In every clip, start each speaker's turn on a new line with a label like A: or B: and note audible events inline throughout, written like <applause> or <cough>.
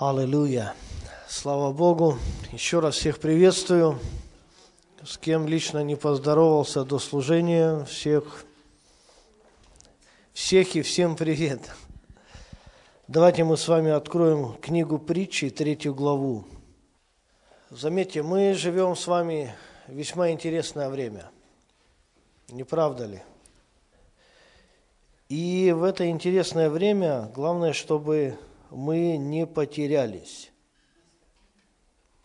A: Аллилуйя. Слава Богу. Еще раз всех приветствую. С кем лично не поздоровался до служения, всех, всех и всем привет. Давайте мы с вами откроем книгу притчи, третью главу. Заметьте, мы живем с вами весьма интересное время. Не правда ли? И в это интересное время главное, чтобы мы не потерялись.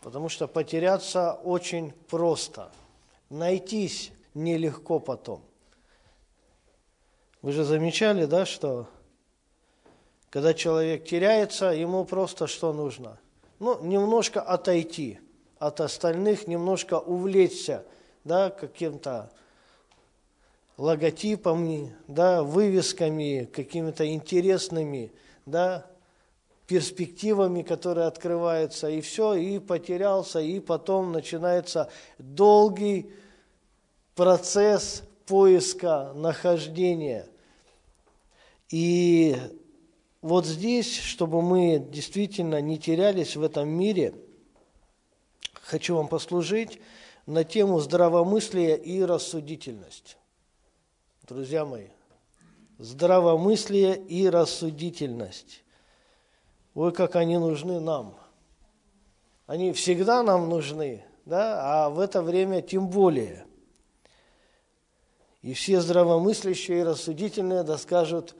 A: Потому что потеряться очень просто. Найтись нелегко потом. Вы же замечали, да, что когда человек теряется, ему просто что нужно? Ну, немножко отойти от остальных, немножко увлечься, да, каким-то логотипами, да, вывесками, какими-то интересными, да, перспективами, которые открываются, и все, и потерялся, и потом начинается долгий процесс поиска, нахождения. И вот здесь, чтобы мы действительно не терялись в этом мире, хочу вам послужить на тему здравомыслия и рассудительность. Друзья мои, здравомыслие и рассудительность. Ой, как они нужны нам. Они всегда нам нужны, да, а в это время тем более. И все здравомыслящие и рассудительные да скажут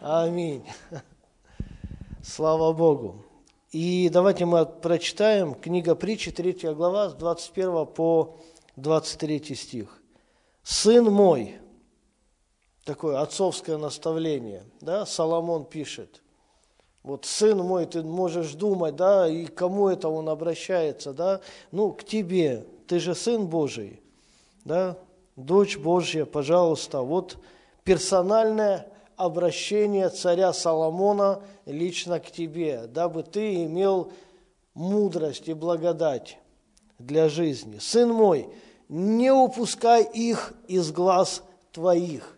A: Аминь. <laughs> Слава Богу. И давайте мы прочитаем книга притчи, 3 глава, с 21 по 23 стих. «Сын мой», такое отцовское наставление, да, Соломон пишет – вот сын мой, ты можешь думать, да, и кому это он обращается, да, ну, к тебе, ты же сын Божий, да, дочь Божья, пожалуйста, вот персональное обращение царя Соломона лично к тебе, дабы ты имел мудрость и благодать для жизни. Сын мой, не упускай их из глаз твоих,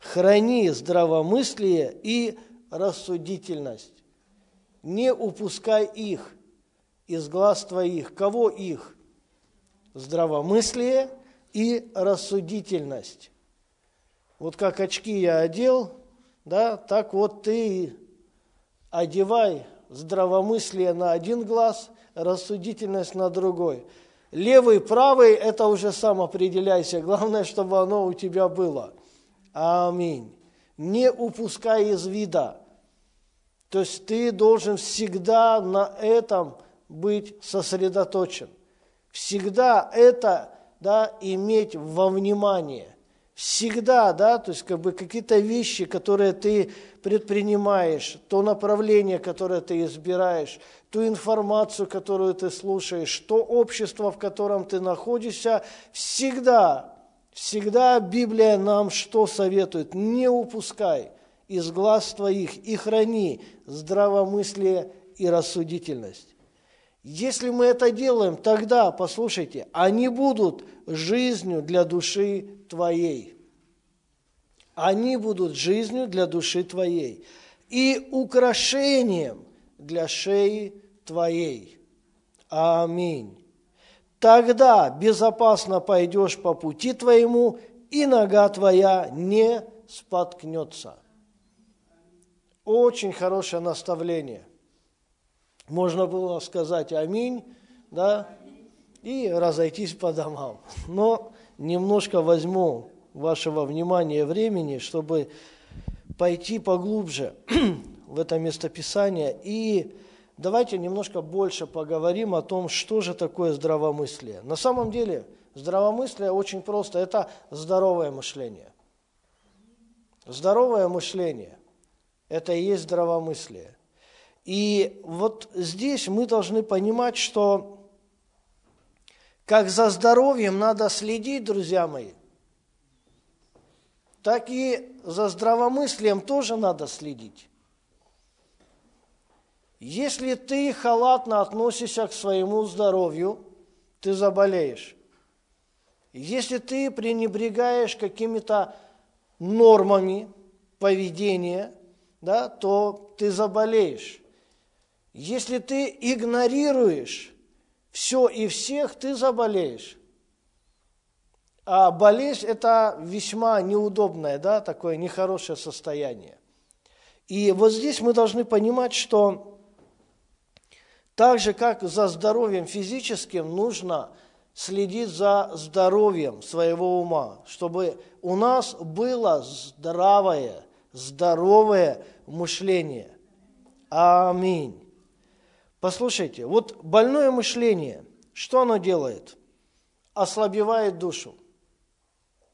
A: храни здравомыслие и рассудительность. Не упускай их из глаз твоих. Кого их? Здравомыслие и рассудительность. Вот как очки я одел, да, так вот ты одевай здравомыслие на один глаз, рассудительность на другой. Левый, правый – это уже сам определяйся. Главное, чтобы оно у тебя было. Аминь не упускай из вида. То есть ты должен всегда на этом быть сосредоточен. Всегда это да, иметь во внимании. Всегда, да, то есть как бы какие-то вещи, которые ты предпринимаешь, то направление, которое ты избираешь, ту информацию, которую ты слушаешь, то общество, в котором ты находишься, всегда Всегда Библия нам что советует? Не упускай из глаз твоих и храни здравомыслие и рассудительность. Если мы это делаем, тогда, послушайте, они будут жизнью для души твоей. Они будут жизнью для души твоей и украшением для шеи твоей. Аминь тогда безопасно пойдешь по пути твоему, и нога твоя не споткнется. Очень хорошее наставление. Можно было сказать аминь, да, и разойтись по домам. Но немножко возьму вашего внимания времени, чтобы пойти поглубже <clears throat> в это местописание и давайте немножко больше поговорим о том, что же такое здравомыслие. На самом деле здравомыслие очень просто, это здоровое мышление. Здоровое мышление – это и есть здравомыслие. И вот здесь мы должны понимать, что как за здоровьем надо следить, друзья мои, так и за здравомыслием тоже надо следить. Если ты халатно относишься к своему здоровью, ты заболеешь. Если ты пренебрегаешь какими-то нормами поведения, да, то ты заболеешь. Если ты игнорируешь все и всех, ты заболеешь. А болезнь – это весьма неудобное, да, такое нехорошее состояние. И вот здесь мы должны понимать, что так же, как за здоровьем физическим, нужно следить за здоровьем своего ума, чтобы у нас было здравое, здоровое мышление. Аминь. Послушайте, вот больное мышление, что оно делает? Ослабевает душу.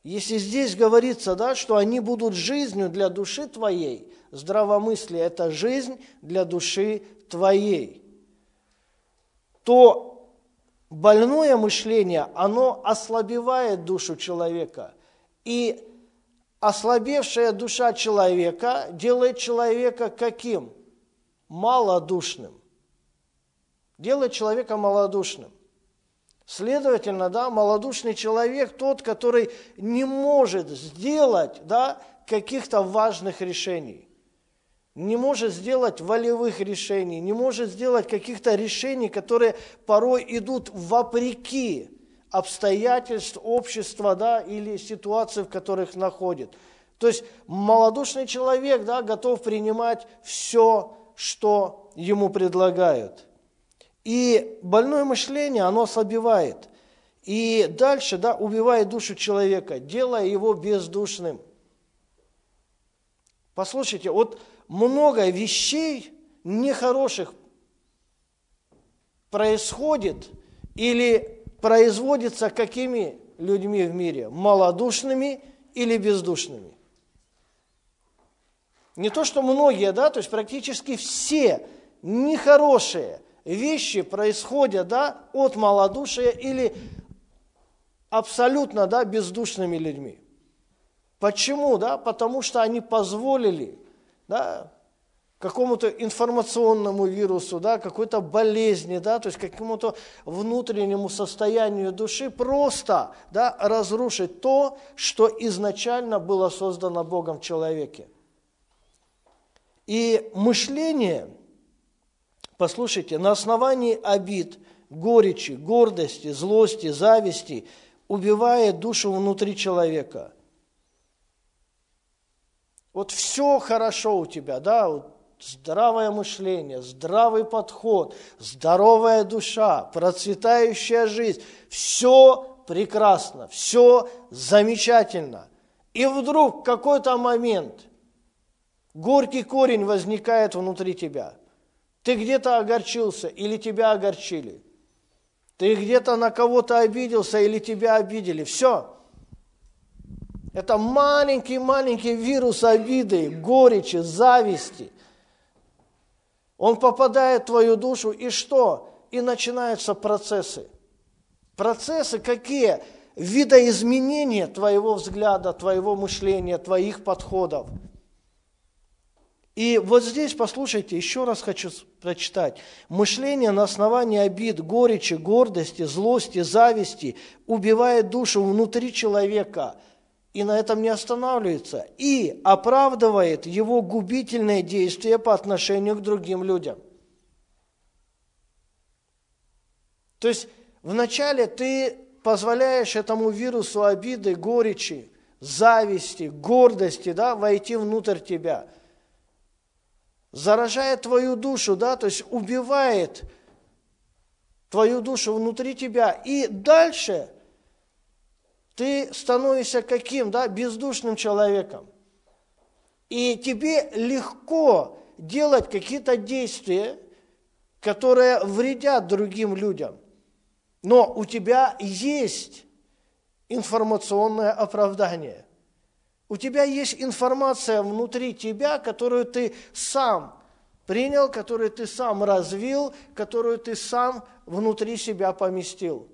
A: Если здесь говорится, да, что они будут жизнью для души твоей, здравомыслие – это жизнь для души твоей, то больное мышление, оно ослабевает душу человека. И ослабевшая душа человека делает человека каким? Малодушным. Делает человека малодушным. Следовательно, да, малодушный человек тот, который не может сделать да, каких-то важных решений, не может сделать волевых решений, не может сделать каких-то решений, которые порой идут вопреки обстоятельств общества да, или ситуации, в которых находит. То есть малодушный человек да, готов принимать все, что ему предлагают – и больное мышление, оно ослабевает. И дальше, да, убивает душу человека, делая его бездушным. Послушайте, вот много вещей нехороших происходит или производится какими людьми в мире? Малодушными или бездушными? Не то, что многие, да, то есть практически все нехорошие вещи происходят да, от малодушия или абсолютно да, бездушными людьми. Почему? Да? Потому что они позволили да, какому-то информационному вирусу, да, какой-то болезни, да, то есть какому-то внутреннему состоянию души просто да, разрушить то, что изначально было создано Богом в человеке. И мышление – Послушайте, на основании обид, горечи, гордости, злости, зависти убивает душу внутри человека. Вот все хорошо у тебя, да, вот здравое мышление, здравый подход, здоровая душа, процветающая жизнь, все прекрасно, все замечательно. И вдруг в какой-то момент горький корень возникает внутри тебя – ты где-то огорчился или тебя огорчили. Ты где-то на кого-то обиделся или тебя обидели. Все. Это маленький-маленький вирус обиды, горечи, зависти. Он попадает в твою душу, и что? И начинаются процессы. Процессы какие? Видоизменения твоего взгляда, твоего мышления, твоих подходов – и вот здесь, послушайте, еще раз хочу прочитать. Мышление на основании обид, горечи, гордости, злости, зависти убивает душу внутри человека и на этом не останавливается, и оправдывает его губительное действие по отношению к другим людям. То есть вначале ты позволяешь этому вирусу обиды, горечи, зависти, гордости да, войти внутрь тебя – заражает твою душу, да, то есть убивает твою душу внутри тебя. И дальше ты становишься каким, да, бездушным человеком. И тебе легко делать какие-то действия, которые вредят другим людям. Но у тебя есть информационное оправдание. У тебя есть информация внутри тебя, которую ты сам принял, которую ты сам развил, которую ты сам внутри себя поместил.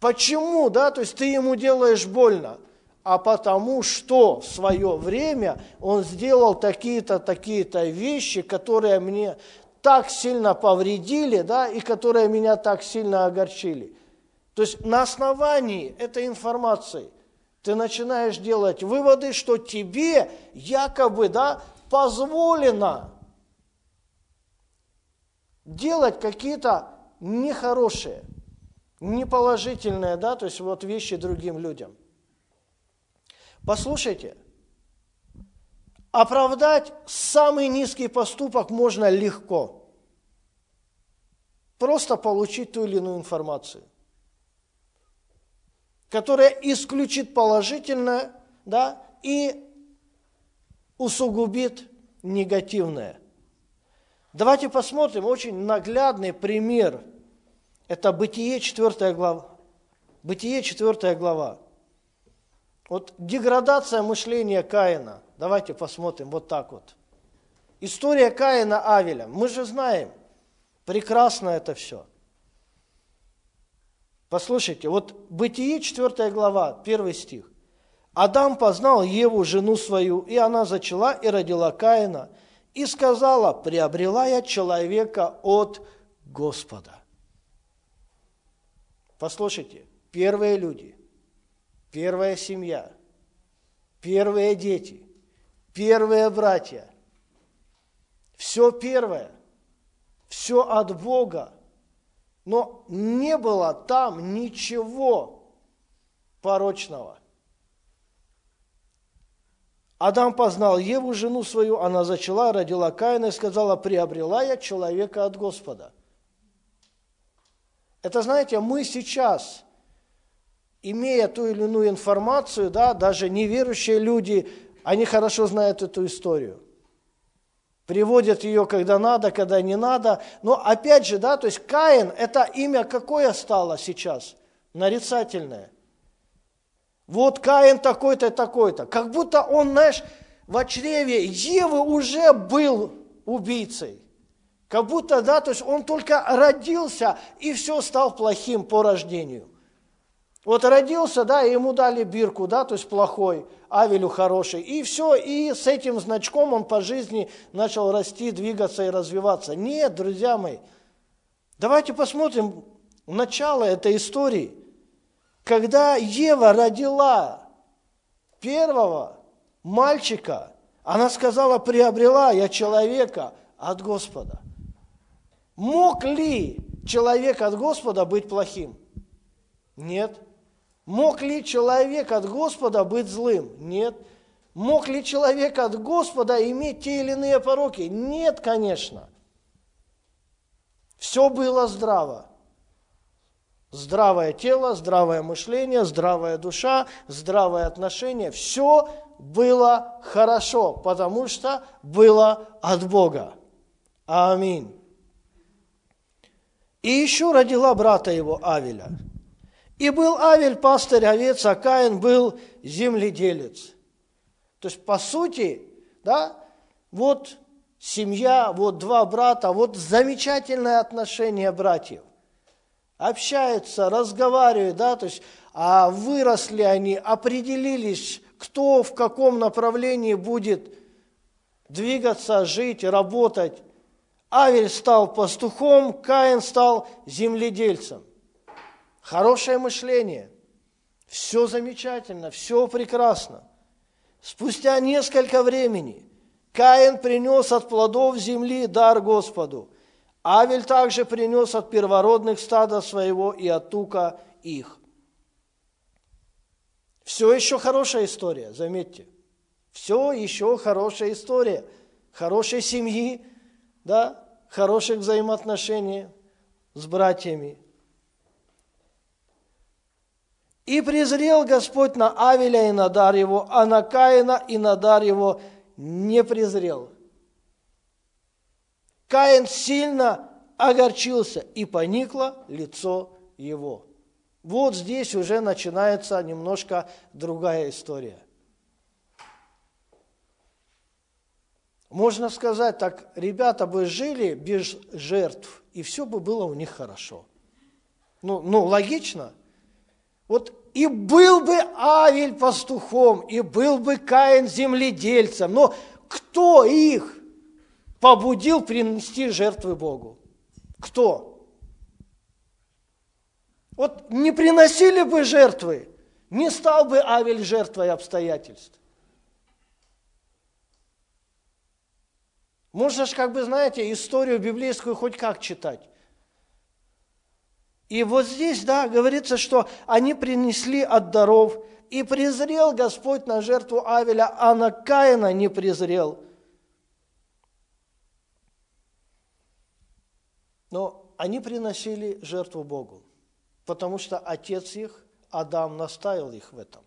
A: Почему, да, то есть ты ему делаешь больно? А потому что в свое время он сделал такие-то, такие-то вещи, которые мне так сильно повредили, да, и которые меня так сильно огорчили. То есть на основании этой информации ты начинаешь делать выводы, что тебе якобы да, позволено делать какие-то нехорошие, неположительные, да, то есть вот вещи другим людям. Послушайте, оправдать самый низкий поступок можно легко. Просто получить ту или иную информацию, которая исключит положительное, да, и усугубит негативное. Давайте посмотрим очень наглядный пример. Это Бытие 4 глава. Бытие 4 глава. Вот деградация мышления Каина. Давайте посмотрим вот так вот. История Каина Авеля. Мы же знаем, прекрасно это все. Послушайте, вот Бытие 4 глава, 1 стих. Адам познал Еву, жену свою, и она зачала и родила Каина, и сказала, приобрела я человека от Господа. Послушайте, первые люди, первая семья, первые дети, первые братья, все первое, все от Бога, но не было там ничего порочного. Адам познал Еву, жену свою, она зачала, родила Каина и сказала, приобрела я человека от Господа. Это, знаете, мы сейчас, имея ту или иную информацию, да, даже неверующие люди, они хорошо знают эту историю. Приводят ее, когда надо, когда не надо. Но опять же, да, то есть Каин, это имя какое стало сейчас? Нарицательное – вот Каин такой-то, такой-то. Как будто он, знаешь, в чреве Евы уже был убийцей. Как будто, да, то есть он только родился и все стал плохим по рождению. Вот родился, да, и ему дали бирку, да, то есть плохой, Авелю хороший. И все, и с этим значком он по жизни начал расти, двигаться и развиваться. Нет, друзья мои, давайте посмотрим начало этой истории – когда Ева родила первого мальчика, она сказала, приобрела я человека от Господа. Мог ли человек от Господа быть плохим? Нет. Мог ли человек от Господа быть злым? Нет. Мог ли человек от Господа иметь те или иные пороки? Нет, конечно. Все было здраво. Здравое тело, здравое мышление, здравая душа, здравое отношение. Все было хорошо, потому что было от Бога. Аминь. И еще родила брата его Авеля. И был Авель пастырь овец, а Каин был земледелец. То есть, по сути, да, вот семья, вот два брата, вот замечательное отношение братьев общаются, разговаривают, да, то есть а выросли они, определились, кто в каком направлении будет двигаться, жить, работать. Авель стал пастухом, Каин стал земледельцем. Хорошее мышление. Все замечательно, все прекрасно. Спустя несколько времени Каин принес от плодов земли дар Господу – Авель также принес от первородных стада своего и от тука их. Все еще хорошая история, заметьте. Все еще хорошая история. Хорошей семьи, да, хороших взаимоотношений с братьями. И презрел Господь на Авеля и на дар его, а на Каина и на дар его не презрел. Каин сильно огорчился, и поникло лицо его. Вот здесь уже начинается немножко другая история. Можно сказать так, ребята бы жили без жертв, и все бы было у них хорошо. Ну, ну логично. Вот и был бы Авель пастухом, и был бы Каин земледельцем, но кто их побудил принести жертвы Богу? Кто? Вот не приносили бы жертвы, не стал бы Авель жертвой обстоятельств. Можно же, как бы, знаете, историю библейскую хоть как читать. И вот здесь, да, говорится, что они принесли от даров, и презрел Господь на жертву Авеля, а на Каина не презрел. Но они приносили жертву Богу, потому что отец их, Адам, наставил их в этом.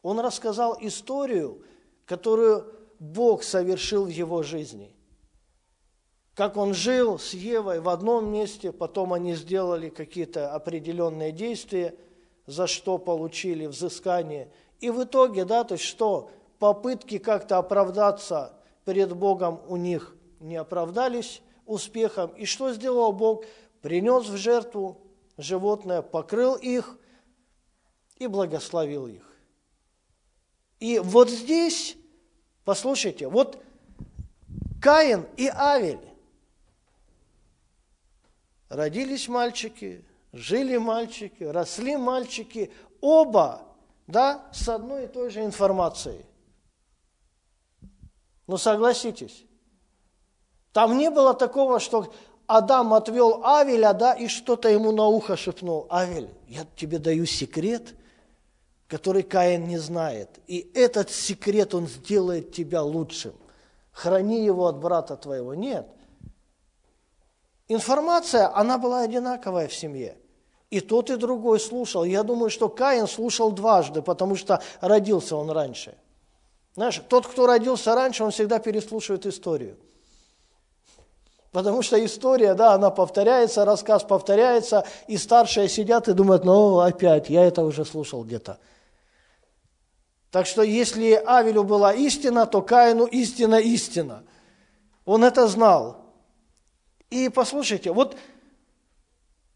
A: Он рассказал историю, которую Бог совершил в его жизни – как он жил с Евой в одном месте, потом они сделали какие-то определенные действия, за что получили взыскание. И в итоге, да, то есть что, попытки как-то оправдаться перед Богом у них не оправдались успехом. И что сделал Бог? Принес в жертву животное, покрыл их и благословил их. И вот здесь, послушайте, вот Каин и Авель, родились мальчики, жили мальчики, росли мальчики, оба, да, с одной и той же информацией. Ну, согласитесь, там не было такого, что Адам отвел Авеля, да, и что-то ему на ухо шепнул. Авель, я тебе даю секрет, который Каин не знает. И этот секрет, он сделает тебя лучшим. Храни его от брата твоего. Нет – информация, она была одинаковая в семье. И тот, и другой слушал. Я думаю, что Каин слушал дважды, потому что родился он раньше. Знаешь, тот, кто родился раньше, он всегда переслушивает историю. Потому что история, да, она повторяется, рассказ повторяется, и старшие сидят и думают, ну, опять, я это уже слушал где-то. Так что если Авелю была истина, то Каину истина истина. Он это знал. И послушайте, вот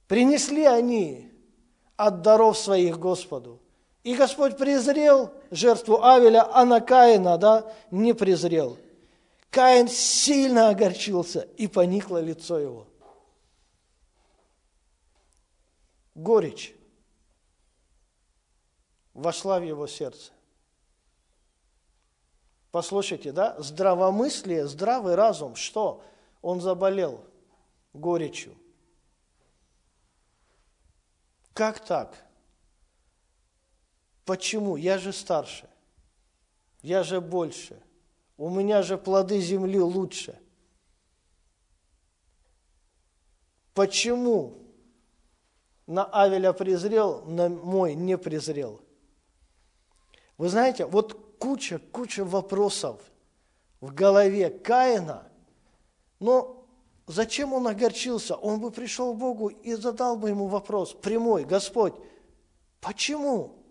A: принесли они от даров своих Господу. И Господь презрел жертву Авеля, а на Каина, да, не презрел. Каин сильно огорчился, и поникло лицо его. Горечь вошла в его сердце. Послушайте, да, здравомыслие, здравый разум, что? Он заболел – горечью. Как так? Почему? Я же старше. Я же больше. У меня же плоды земли лучше. Почему на Авеля презрел, на мой не презрел? Вы знаете, вот куча, куча вопросов в голове Каина, но Зачем он огорчился? Он бы пришел к Богу и задал бы ему вопрос прямой, Господь, почему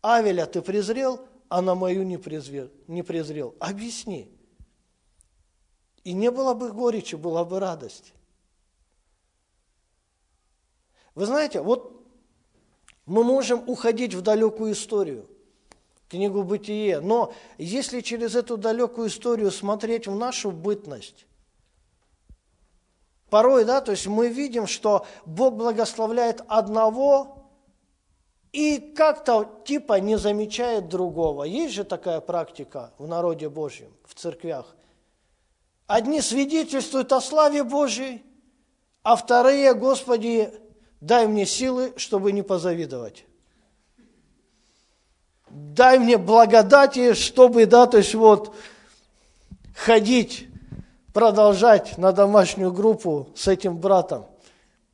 A: Авеля ты презрел, а на мою не презрел? Не презрел? Объясни. И не было бы горечи, была бы радость. Вы знаете, вот мы можем уходить в далекую историю, книгу «Бытие», но если через эту далекую историю смотреть в нашу бытность, Порой, да, то есть мы видим, что Бог благословляет одного и как-то типа не замечает другого. Есть же такая практика в народе Божьем, в церквях. Одни свидетельствуют о славе Божьей, а вторые, Господи, дай мне силы, чтобы не позавидовать. Дай мне благодати, чтобы, да, то есть вот ходить продолжать на домашнюю группу с этим братом,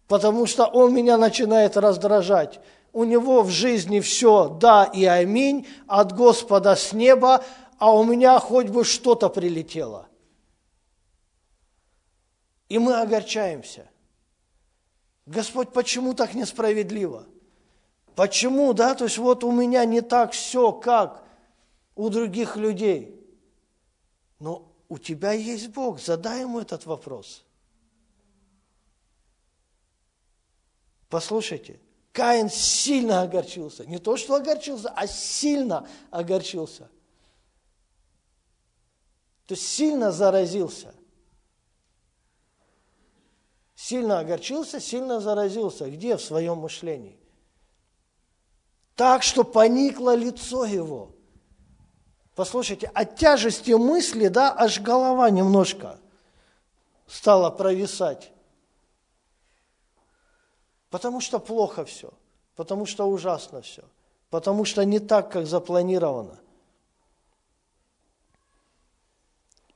A: потому что он меня начинает раздражать. У него в жизни все да и аминь от Господа с неба, а у меня хоть бы что-то прилетело. И мы огорчаемся. Господь, почему так несправедливо? Почему, да, то есть вот у меня не так все, как у других людей. Но у тебя есть Бог, задай ему этот вопрос. Послушайте, Каин сильно огорчился. Не то, что огорчился, а сильно огорчился. То есть сильно заразился. Сильно огорчился, сильно заразился. Где? В своем мышлении. Так, что поникло лицо его – Послушайте, от тяжести мысли, да, аж голова немножко стало провисать? Потому что плохо все, потому что ужасно все, потому что не так, как запланировано.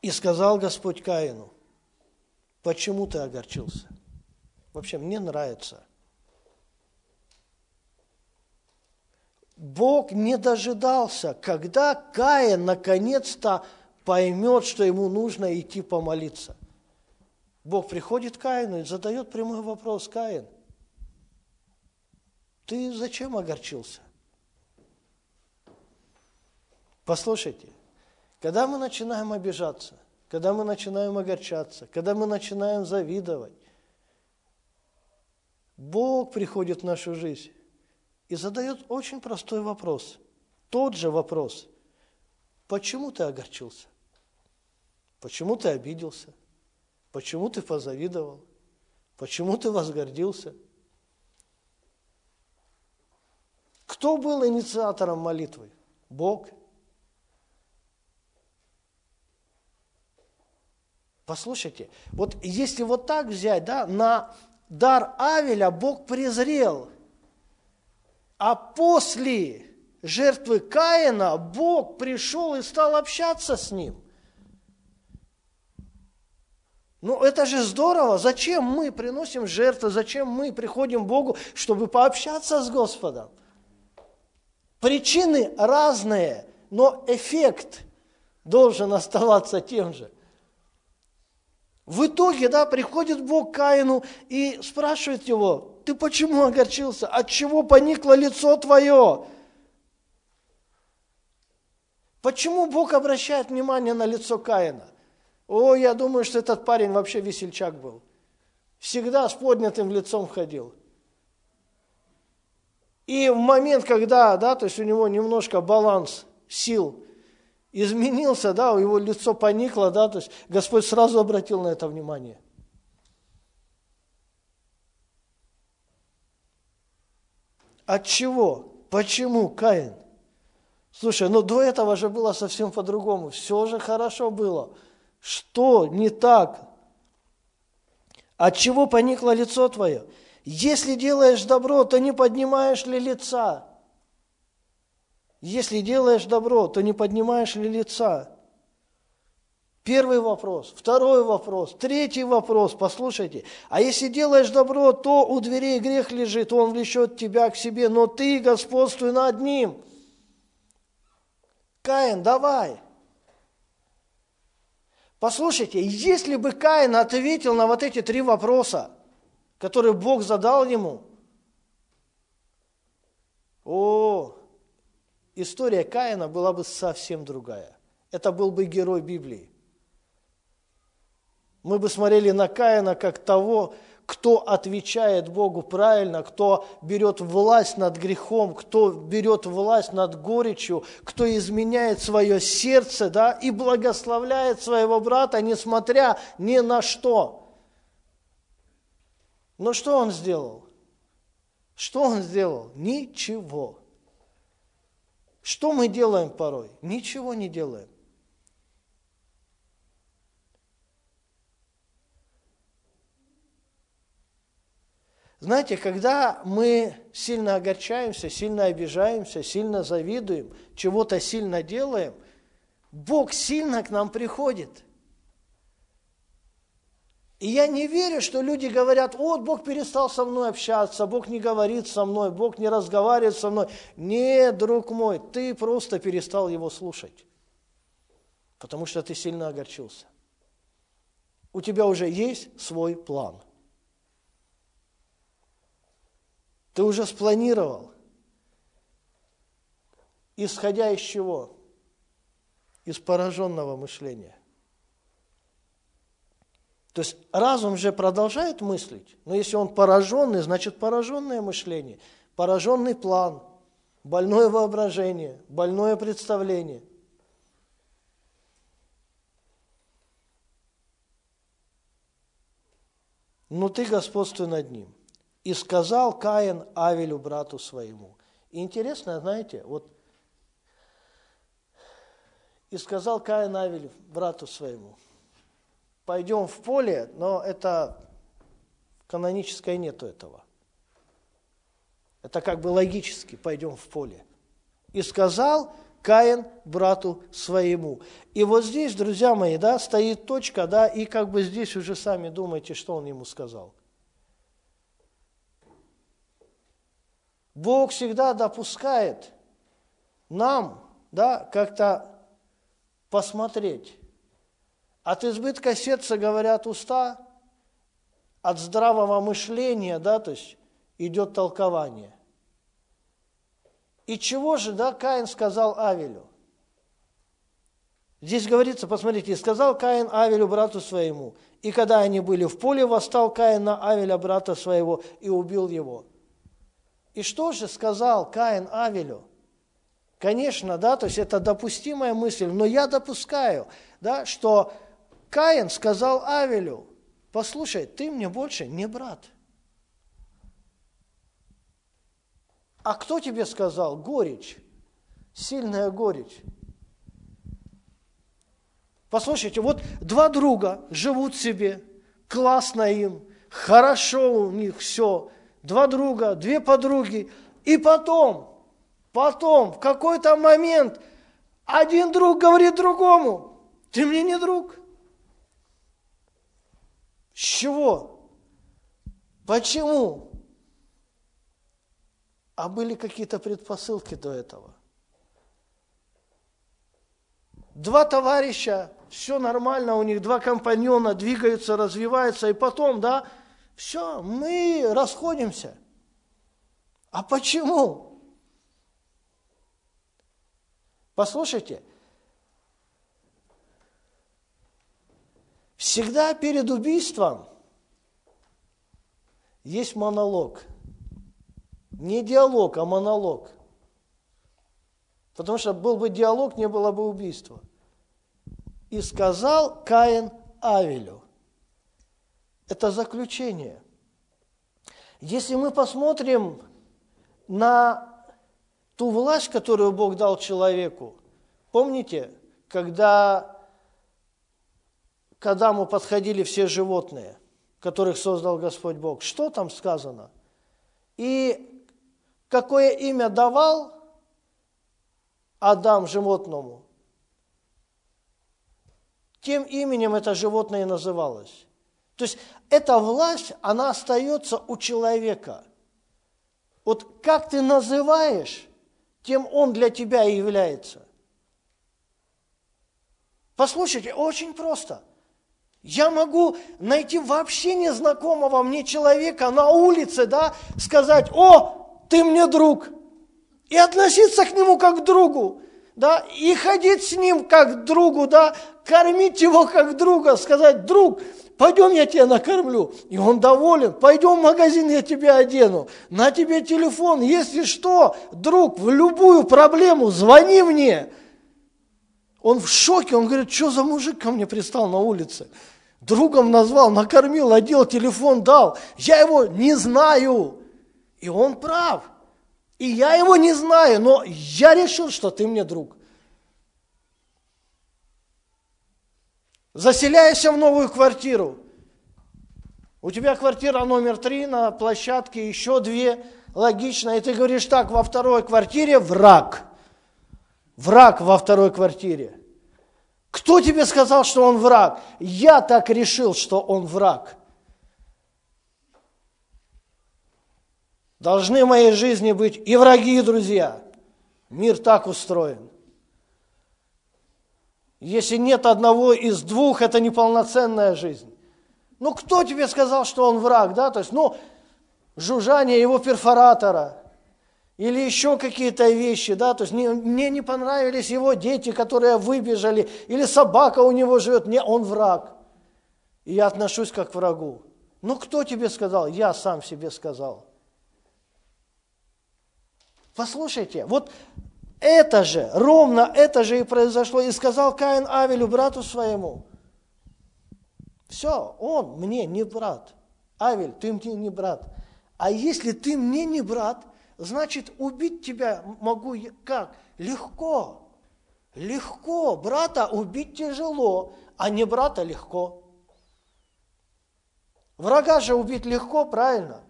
A: И сказал Господь Каину, почему ты огорчился? Вообще, мне нравится. Бог не дожидался, когда Каин наконец-то поймет, что ему нужно идти помолиться. Бог приходит к Каину и задает прямой вопрос, Каин, ты зачем огорчился? Послушайте, когда мы начинаем обижаться, когда мы начинаем огорчаться, когда мы начинаем завидовать, Бог приходит в нашу жизнь и задает очень простой вопрос. Тот же вопрос. Почему ты огорчился? Почему ты обиделся? Почему ты позавидовал? Почему ты возгордился? Кто был инициатором молитвы? Бог. Послушайте, вот если вот так взять, да, на дар Авеля Бог презрел, а после жертвы Каина Бог пришел и стал общаться с ним. Ну, это же здорово. Зачем мы приносим жертвы? Зачем мы приходим к Богу, чтобы пообщаться с Господом? Причины разные, но эффект должен оставаться тем же. В итоге, да, приходит Бог к Каину и спрашивает его, ты почему огорчился? От чего поникло лицо твое? Почему Бог обращает внимание на лицо Каина? О, я думаю, что этот парень вообще весельчак был. Всегда с поднятым лицом ходил. И в момент, когда, да, то есть у него немножко баланс сил изменился, да, его лицо поникло, да, то есть Господь сразу обратил на это внимание. От чего? Почему Каин? Слушай, ну до этого же было совсем по-другому. Все же хорошо было. Что не так? От чего поникло лицо твое? Если делаешь добро, то не поднимаешь ли лица? Если делаешь добро, то не поднимаешь ли лица? Первый вопрос. Второй вопрос. Третий вопрос. Послушайте. А если делаешь добро, то у дверей грех лежит, он влечет тебя к себе, но ты господствуй над ним. Каин, давай. Послушайте, если бы Каин ответил на вот эти три вопроса, которые Бог задал ему, о, история Каина была бы совсем другая. Это был бы герой Библии. Мы бы смотрели на Каина как того, кто отвечает Богу правильно, кто берет власть над грехом, кто берет власть над горечью, кто изменяет свое сердце да, и благословляет своего брата, несмотря ни на что. Но что он сделал? Что он сделал? Ничего. Что мы делаем порой? Ничего не делаем. Знаете, когда мы сильно огорчаемся, сильно обижаемся, сильно завидуем, чего-то сильно делаем, Бог сильно к нам приходит. И я не верю, что люди говорят, вот Бог перестал со мной общаться, Бог не говорит со мной, Бог не разговаривает со мной. Нет, друг мой, ты просто перестал его слушать, потому что ты сильно огорчился. У тебя уже есть свой план. Ты уже спланировал. Исходя из чего? Из пораженного мышления. То есть разум же продолжает мыслить, но если он пораженный, значит пораженное мышление, пораженный план, больное воображение, больное представление. Но ты господствуй над ним. И сказал Каин Авелю, брату своему. И интересно, знаете, вот и сказал Каин Авелю, брату своему – пойдем в поле, но это каноническое нету этого. Это как бы логически, пойдем в поле. И сказал Каин брату своему. И вот здесь, друзья мои, да, стоит точка, да, и как бы здесь уже сами думаете, что он ему сказал. Бог всегда допускает нам, да, как-то посмотреть. От избытка сердца говорят уста, от здравого мышления, да, то есть идет толкование. И чего же, да, Каин сказал Авелю? Здесь говорится, посмотрите, сказал Каин Авелю, брату своему, и когда они были в поле, восстал Каин на Авеля, брата своего, и убил его. И что же сказал Каин Авелю? Конечно, да, то есть это допустимая мысль, но я допускаю, да, что Каин сказал Авелю, послушай, ты мне больше не брат. А кто тебе сказал? Горечь, сильная горечь. Послушайте, вот два друга живут себе, классно им, хорошо у них все, два друга, две подруги, и потом, потом, в какой-то момент один друг говорит другому, ты мне не друг. С чего? Почему? А были какие-то предпосылки до этого. Два товарища, все нормально, у них два компаньона двигаются, развиваются, и потом, да, все, мы расходимся. А почему? Послушайте, всегда перед убийством есть монолог – не диалог, а монолог. Потому что был бы диалог, не было бы убийства. И сказал Каин Авелю. Это заключение. Если мы посмотрим на ту власть, которую Бог дал человеку, помните, когда к Адаму подходили все животные, которых создал Господь Бог, что там сказано? И какое имя давал Адам животному, тем именем это животное и называлось. То есть эта власть, она остается у человека. Вот как ты называешь, тем он для тебя и является. Послушайте, очень просто. Я могу найти вообще незнакомого мне человека на улице, да, сказать, о, ты мне друг. И относиться к нему как к другу, да, и ходить с ним как к другу, да, кормить его как друга, сказать, друг, пойдем я тебя накормлю. И он доволен, пойдем в магазин, я тебя одену. На тебе телефон, если что, друг, в любую проблему звони мне. Он в шоке, он говорит, что за мужик ко мне пристал на улице? Другом назвал, накормил, одел, телефон дал. Я его не знаю. И он прав. И я его не знаю, но я решил, что ты мне друг. Заселяешься в новую квартиру. У тебя квартира номер три на площадке, еще две. Логично. И ты говоришь так, во второй квартире враг. Враг во второй квартире. Кто тебе сказал, что он враг? Я так решил, что он враг. Должны в моей жизни быть и враги, и друзья. Мир так устроен. Если нет одного из двух, это неполноценная жизнь. Ну, кто тебе сказал, что он враг, да? То есть, ну, жужжание его перфоратора или еще какие-то вещи, да? То есть, не, мне не понравились его дети, которые выбежали, или собака у него живет, не, он враг. И я отношусь как к врагу. Ну, кто тебе сказал? Я сам себе сказал. Послушайте, вот это же, ровно это же и произошло. И сказал Каин Авелю, брату своему, все, он мне не брат. Авель, ты мне не брат. А если ты мне не брат, значит убить тебя могу как? Легко. Легко. Брата убить тяжело, а не брата легко. Врага же убить легко, правильно?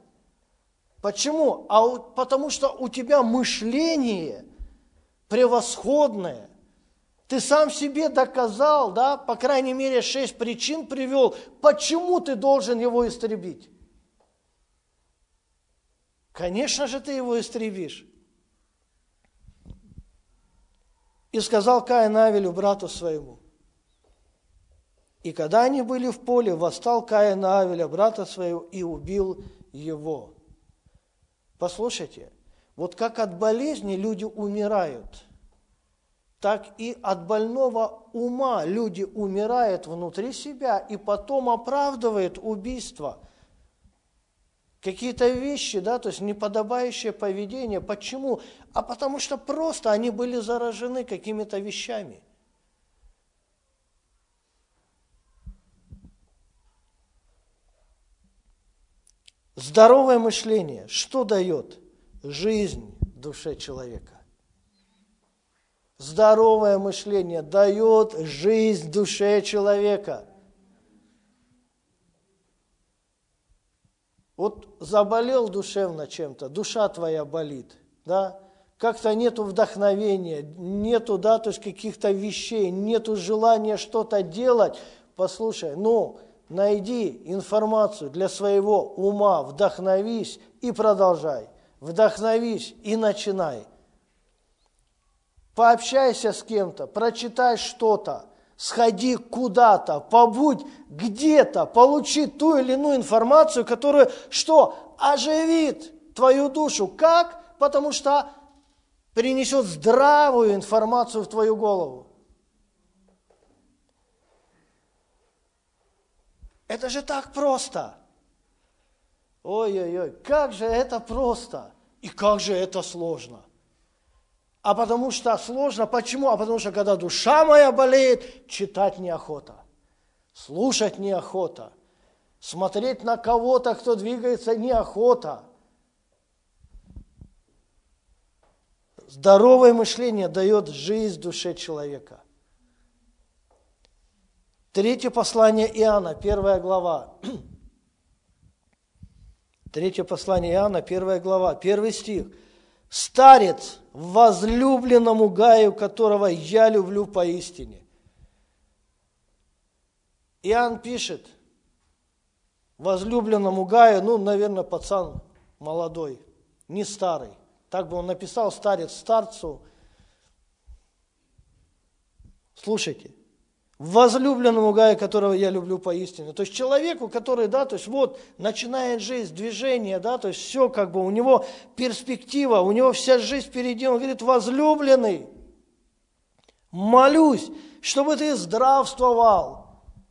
A: Почему? А потому что у тебя мышление превосходное. Ты сам себе доказал, да, по крайней мере, шесть причин привел, почему ты должен его истребить. Конечно же, ты его истребишь. И сказал Каин Авелю, брату своему. И когда они были в поле, восстал Каин Авеля, брата своего, и убил его. Послушайте, вот как от болезни люди умирают, так и от больного ума люди умирают внутри себя и потом оправдывают убийство – какие-то вещи, да, то есть неподобающее поведение. Почему? А потому что просто они были заражены какими-то вещами. Здоровое мышление что дает? Жизнь душе человека. Здоровое мышление дает жизнь душе человека – Вот заболел душевно чем-то, душа твоя болит, да, как-то нету вдохновения, нету, да, то есть каких-то вещей, нету желания что-то делать, послушай, ну, найди информацию для своего ума, вдохновись и продолжай, вдохновись и начинай. Пообщайся с кем-то, прочитай что-то, сходи куда-то, побудь где-то, получи ту или иную информацию, которая что? Оживит твою душу. Как? Потому что принесет здравую информацию в твою голову. Это же так просто. Ой-ой-ой, как же это просто и как же это сложно – а потому что сложно. Почему? А потому что когда душа моя болеет, читать неохота, слушать неохота, смотреть на кого-то, кто двигается, неохота. Здоровое мышление дает жизнь душе человека. Третье послание Иоанна, первая глава. Третье послание Иоанна, первая глава, первый стих – старец, возлюбленному Гаю, которого я люблю поистине. Иоанн пишет, возлюбленному Гаю, ну, наверное, пацан молодой, не старый. Так бы он написал, старец старцу. Слушайте, возлюбленному Гаю, которого я люблю поистине. То есть человеку, который, да, то есть вот начинает жизнь, движение, да, то есть все как бы у него перспектива, у него вся жизнь впереди. Он говорит, возлюбленный, молюсь, чтобы ты здравствовал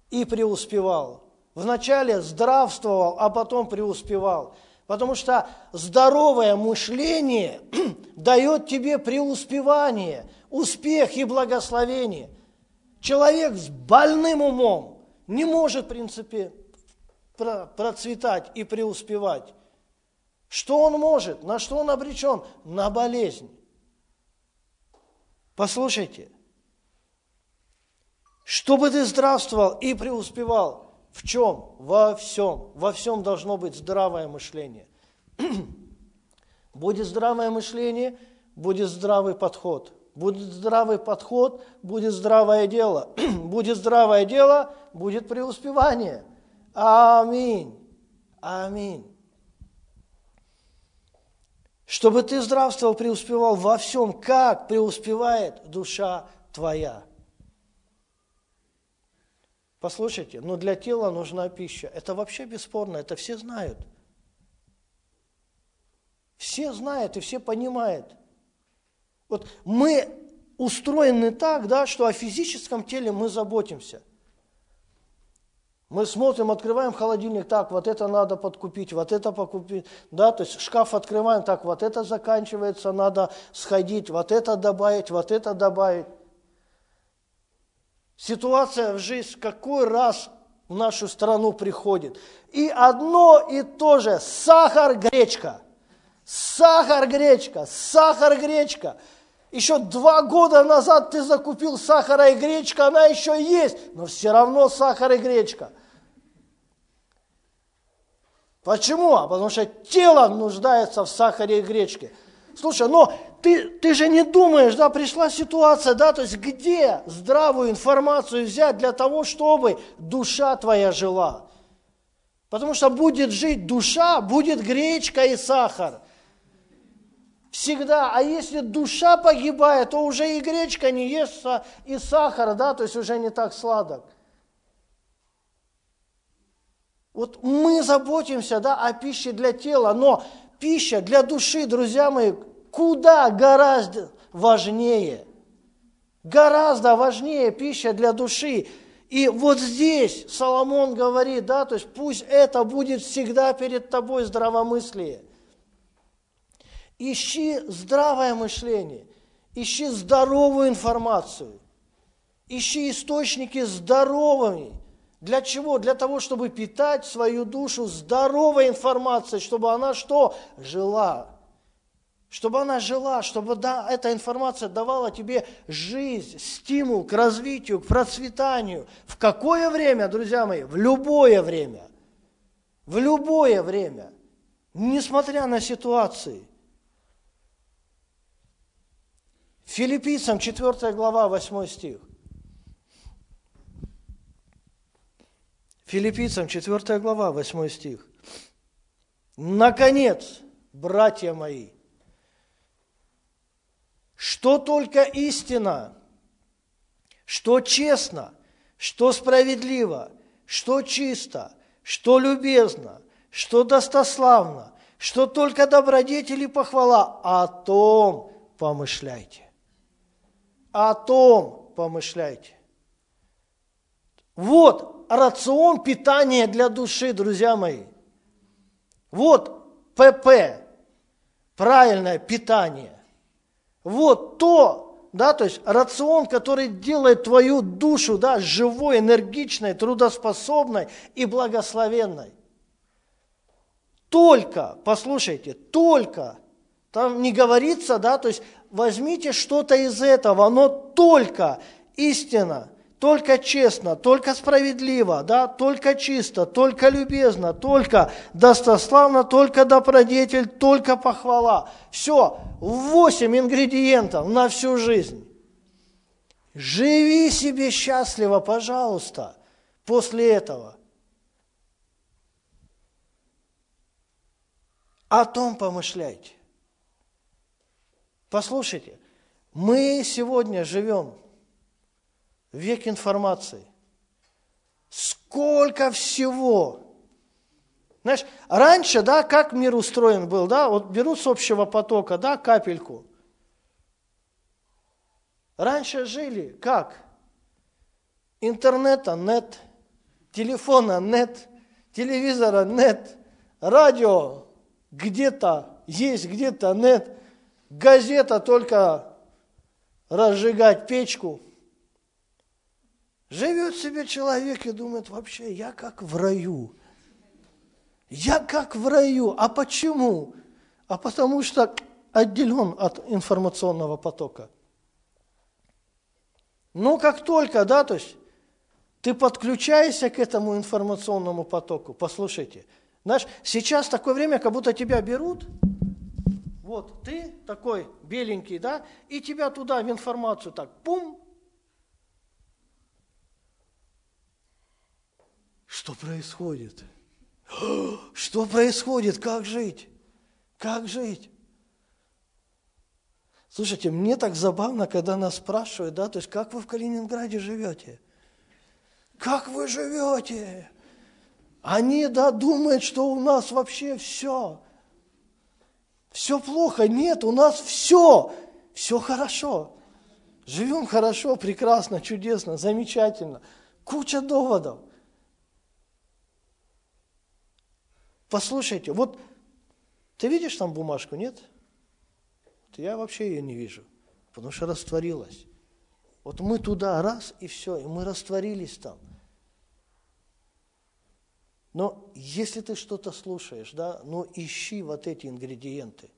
A: и преуспевал. Вначале здравствовал, а потом преуспевал. Потому что здоровое мышление <clears throat> дает тебе преуспевание, успех и благословение – Человек с больным умом не может, в принципе, процветать и преуспевать. Что он может? На что он обречен? На болезнь. Послушайте, чтобы ты здравствовал и преуспевал, в чем? Во всем. Во всем должно быть здравое мышление. <clears throat> Будет здравое мышление, будет здравый подход – Будет здравый подход, будет здравое дело. <clears throat> будет здравое дело, будет преуспевание. Аминь. Аминь. Чтобы ты здравствовал, преуспевал во всем, как преуспевает душа твоя. Послушайте, но для тела нужна пища. Это вообще бесспорно, это все знают. Все знают и все понимают – вот мы устроены так, да, что о физическом теле мы заботимся. Мы смотрим, открываем холодильник, так, вот это надо подкупить, вот это покупить, да, то есть шкаф открываем, так, вот это заканчивается, надо сходить, вот это добавить, вот это добавить. Ситуация в жизнь какой раз в нашу страну приходит. И одно и то же, сахар, гречка, сахар, гречка, сахар, гречка – еще два года назад ты закупил сахара и гречка, она еще есть, но все равно сахар и гречка. Почему? А потому что тело нуждается в сахаре и гречке. Слушай, но ты, ты же не думаешь, да, пришла ситуация, да, то есть где здравую информацию взять для того, чтобы душа твоя жила? Потому что будет жить душа, будет гречка и сахар. Всегда. А если душа погибает, то уже и гречка не естся, и сахар, да, то есть уже не так сладок. Вот мы заботимся, да, о пище для тела, но пища для души, друзья мои, куда гораздо важнее. Гораздо важнее пища для души. И вот здесь Соломон говорит, да, то есть пусть это будет всегда перед тобой здравомыслие. Ищи здравое мышление, ищи здоровую информацию, ищи источники здоровыми. Для чего? Для того, чтобы питать свою душу здоровой информацией, чтобы она что? Жила чтобы она жила, чтобы да, эта информация давала тебе жизнь, стимул к развитию, к процветанию. В какое время, друзья мои? В любое время. В любое время. Несмотря на ситуации. Филиппийцам 4 глава, 8 стих. Филиппийцам 4 глава, 8 стих. Наконец, братья мои, что только истина, что честно, что справедливо, что чисто, что любезно, что достославно, что только добродетели похвала, о том помышляйте. О том помышляйте. Вот рацион питания для души, друзья мои. Вот ПП, правильное питание. Вот то, да, то есть рацион, который делает твою душу, да, живой, энергичной, трудоспособной и благословенной. Только, послушайте, только, там не говорится, да, то есть возьмите что-то из этого, но только истина, только честно, только справедливо, да, только чисто, только любезно, только достославно, только добродетель, только похвала. Все, восемь ингредиентов на всю жизнь. Живи себе счастливо, пожалуйста, после этого. О том помышляйте. Послушайте, мы сегодня живем век информации. Сколько всего! Знаешь, раньше, да, как мир устроен был, да, вот берут с общего потока, да, капельку. Раньше жили как? Интернета нет, телефона нет, телевизора нет, радио где-то есть, где-то нет, газета только разжигать печку – Живет себе человек и думает, вообще, я как в раю. Я как в раю. А почему? А потому что отделен от информационного потока. Но как только, да, то есть ты подключаешься к этому информационному потоку, послушайте, знаешь, сейчас такое время, как будто тебя берут, вот ты такой беленький, да, и тебя туда в информацию так, пум, Что происходит? <gasps> Что происходит? Как жить? Как жить? Слушайте, мне так забавно, когда нас спрашивают, да, то есть как вы в Калининграде живете? Как вы живете? Они, да, думают, что у нас вообще все. Все плохо. Нет, у нас все. Все хорошо. Живем хорошо, прекрасно, чудесно, замечательно. Куча доводов. Послушайте, вот ты видишь там бумажку, нет? Я вообще ее не вижу, потому что растворилась. Вот мы туда раз и все, и мы растворились там. Но если ты что-то слушаешь, да, ну ищи вот эти ингредиенты.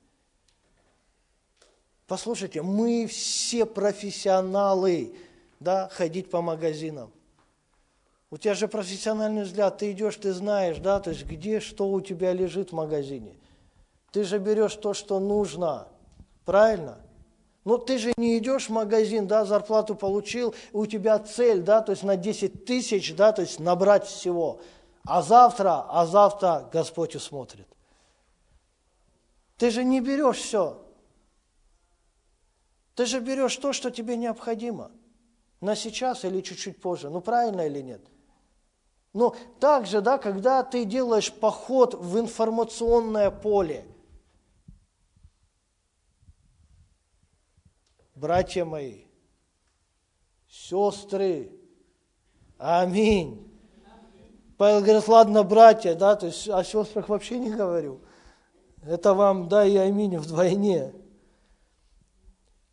A: Послушайте, мы все профессионалы, да, ходить по магазинам. У тебя же профессиональный взгляд, ты идешь, ты знаешь, да, то есть где что у тебя лежит в магазине. Ты же берешь то, что нужно, правильно? Но ты же не идешь в магазин, да, зарплату получил, у тебя цель, да, то есть на 10 тысяч, да, то есть набрать всего. А завтра, а завтра Господь усмотрит. Ты же не берешь все. Ты же берешь то, что тебе необходимо. На сейчас или чуть-чуть позже. Ну, правильно или нет? Но также, да, когда ты делаешь поход в информационное поле, братья мои, сестры, аминь. Павел говорит, ладно, братья, да, то есть о сестрах вообще не говорю. Это вам, да, и аминь вдвойне.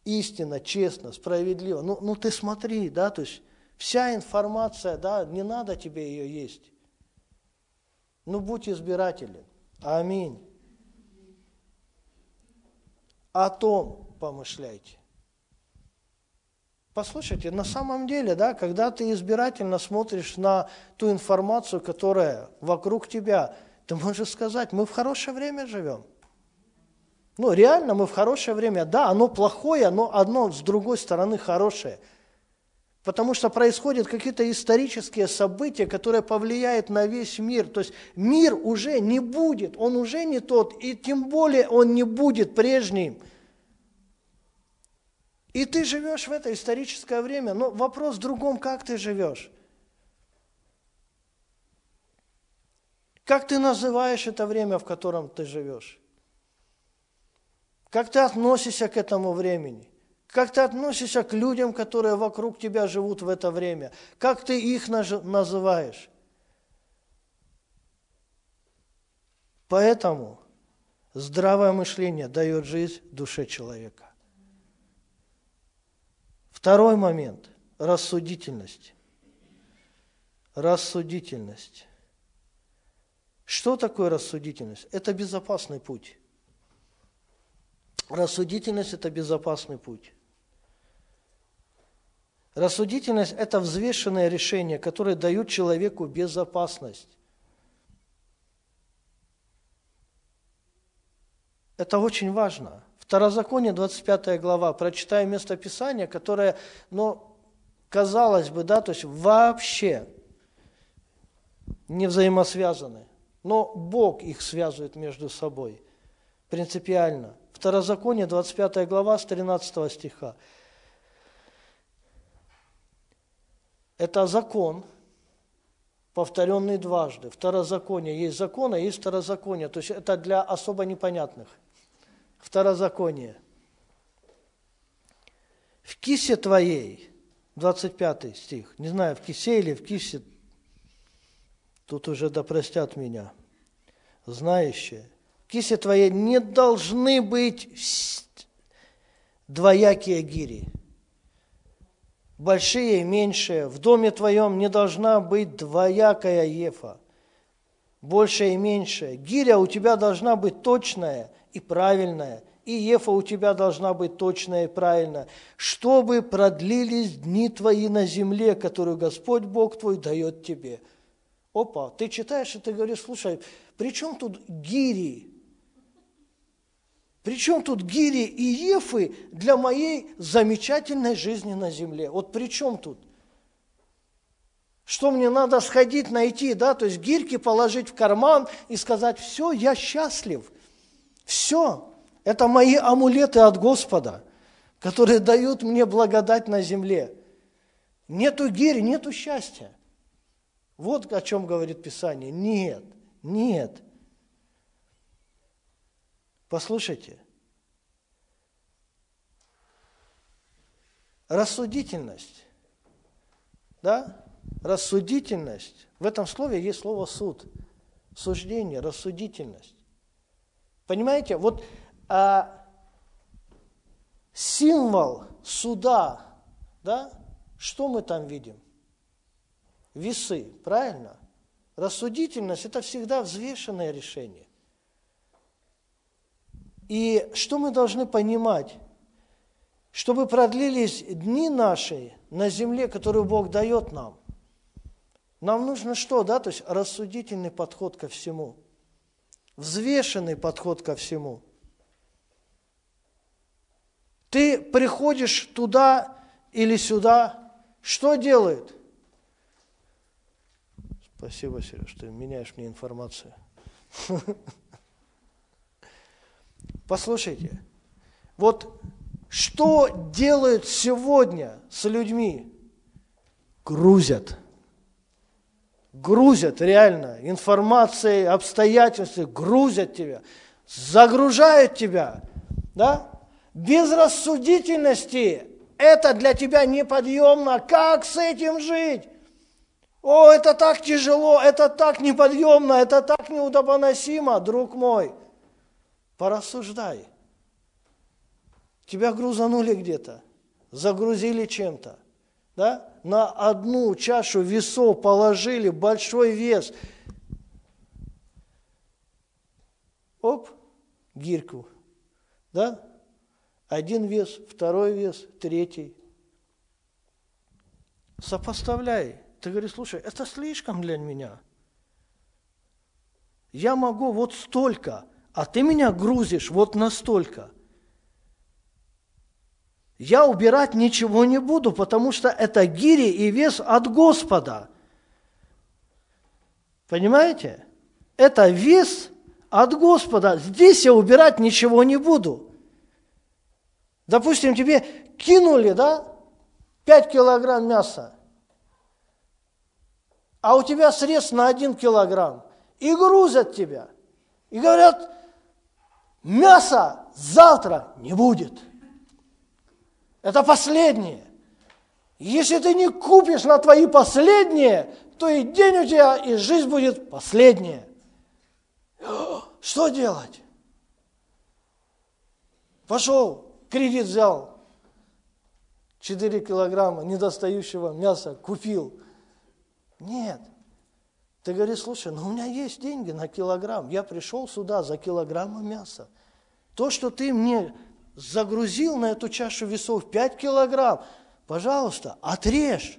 A: Истинно, честно, справедливо. Ну, ну ты смотри, да, то есть Вся информация, да, не надо тебе ее есть. Ну, будь избирателен. Аминь. О том помышляйте. Послушайте, на самом деле, да, когда ты избирательно смотришь на ту информацию, которая вокруг тебя, ты можешь сказать, мы в хорошее время живем. Ну, реально, мы в хорошее время. Да, оно плохое, но одно с другой стороны хорошее – Потому что происходят какие-то исторические события, которые повлияют на весь мир. То есть мир уже не будет, он уже не тот, и тем более он не будет прежним. И ты живешь в это историческое время, но вопрос в другом, как ты живешь. Как ты называешь это время, в котором ты живешь? Как ты относишься к этому времени? Как ты относишься к людям, которые вокруг тебя живут в это время? Как ты их называешь? Поэтому здравое мышление дает жизнь душе человека. Второй момент – рассудительность. Рассудительность. Что такое рассудительность? Это безопасный путь. Рассудительность – это безопасный путь. Рассудительность – это взвешенное решение, которое дает человеку безопасность. Это очень важно. Второзаконие, 25 глава, прочитаю местописание, которое, ну, казалось бы, да, то есть вообще не взаимосвязаны. Но Бог их связывает между собой принципиально. Второзаконие, 25 глава, с 13 стиха. Это закон, повторенный дважды. Второзаконие. Есть закон, а есть второзаконие. То есть это для особо непонятных. Второзаконие. В кисе твоей, 25 стих, не знаю, в кисе или в кисе, тут уже допростят меня, знающие. В кисе твоей не должны быть двоякие гири большие и меньшие. В доме твоем не должна быть двоякая ефа, большая и меньшая. Гиря у тебя должна быть точная и правильная, и ефа у тебя должна быть точная и правильная, чтобы продлились дни твои на земле, которую Господь Бог твой дает тебе. Опа, ты читаешь и ты говоришь, слушай, при чем тут гири? Причем тут гири и ефы для моей замечательной жизни на земле? Вот при чем тут? Что мне надо сходить, найти, да, то есть гирьки положить в карман и сказать, все, я счастлив. Все, это мои амулеты от Господа, которые дают мне благодать на земле. Нету гири, нету счастья. Вот о чем говорит Писание. Нет, нет. Послушайте, рассудительность, да, рассудительность, в этом слове есть слово суд, суждение, рассудительность. Понимаете, вот а, символ суда, да, что мы там видим? Весы, правильно? Рассудительность – это всегда взвешенное решение. И что мы должны понимать? Чтобы продлились дни наши на земле, которую Бог дает нам. Нам нужно что, да? То есть рассудительный подход ко всему. Взвешенный подход ко всему. Ты приходишь туда или сюда, что делает? Спасибо, Сереж, ты меняешь мне информацию. <laughs> Послушайте, вот что делают сегодня с людьми? Грузят. Грузят реально информацией, обстоятельствами, грузят тебя, загружают тебя, да? Без рассудительности это для тебя неподъемно. Как с этим жить? О, это так тяжело, это так неподъемно, это так неудобоносимо, друг мой. Порассуждай. Тебя грузанули где-то, загрузили чем-то, да? На одну чашу весов положили большой вес. Оп, гирьку, да? Один вес, второй вес, третий. Сопоставляй. Ты говоришь, слушай, это слишком для меня. Я могу вот столько, а ты меня грузишь вот настолько. Я убирать ничего не буду, потому что это гири и вес от Господа. Понимаете? Это вес от Господа. Здесь я убирать ничего не буду. Допустим, тебе кинули, да, 5 килограмм мяса, а у тебя срез на 1 килограмм, и грузят тебя, и говорят, мяса завтра не будет. Это последнее. Если ты не купишь на твои последние, то и день у тебя, и жизнь будет последняя. Что делать? Пошел, кредит взял, 4 килограмма недостающего мяса купил. Нет. Ты говоришь, слушай, ну у меня есть деньги на килограмм. Я пришел сюда за килограммом мяса. То, что ты мне загрузил на эту чашу весов 5 килограмм, пожалуйста, отрежь.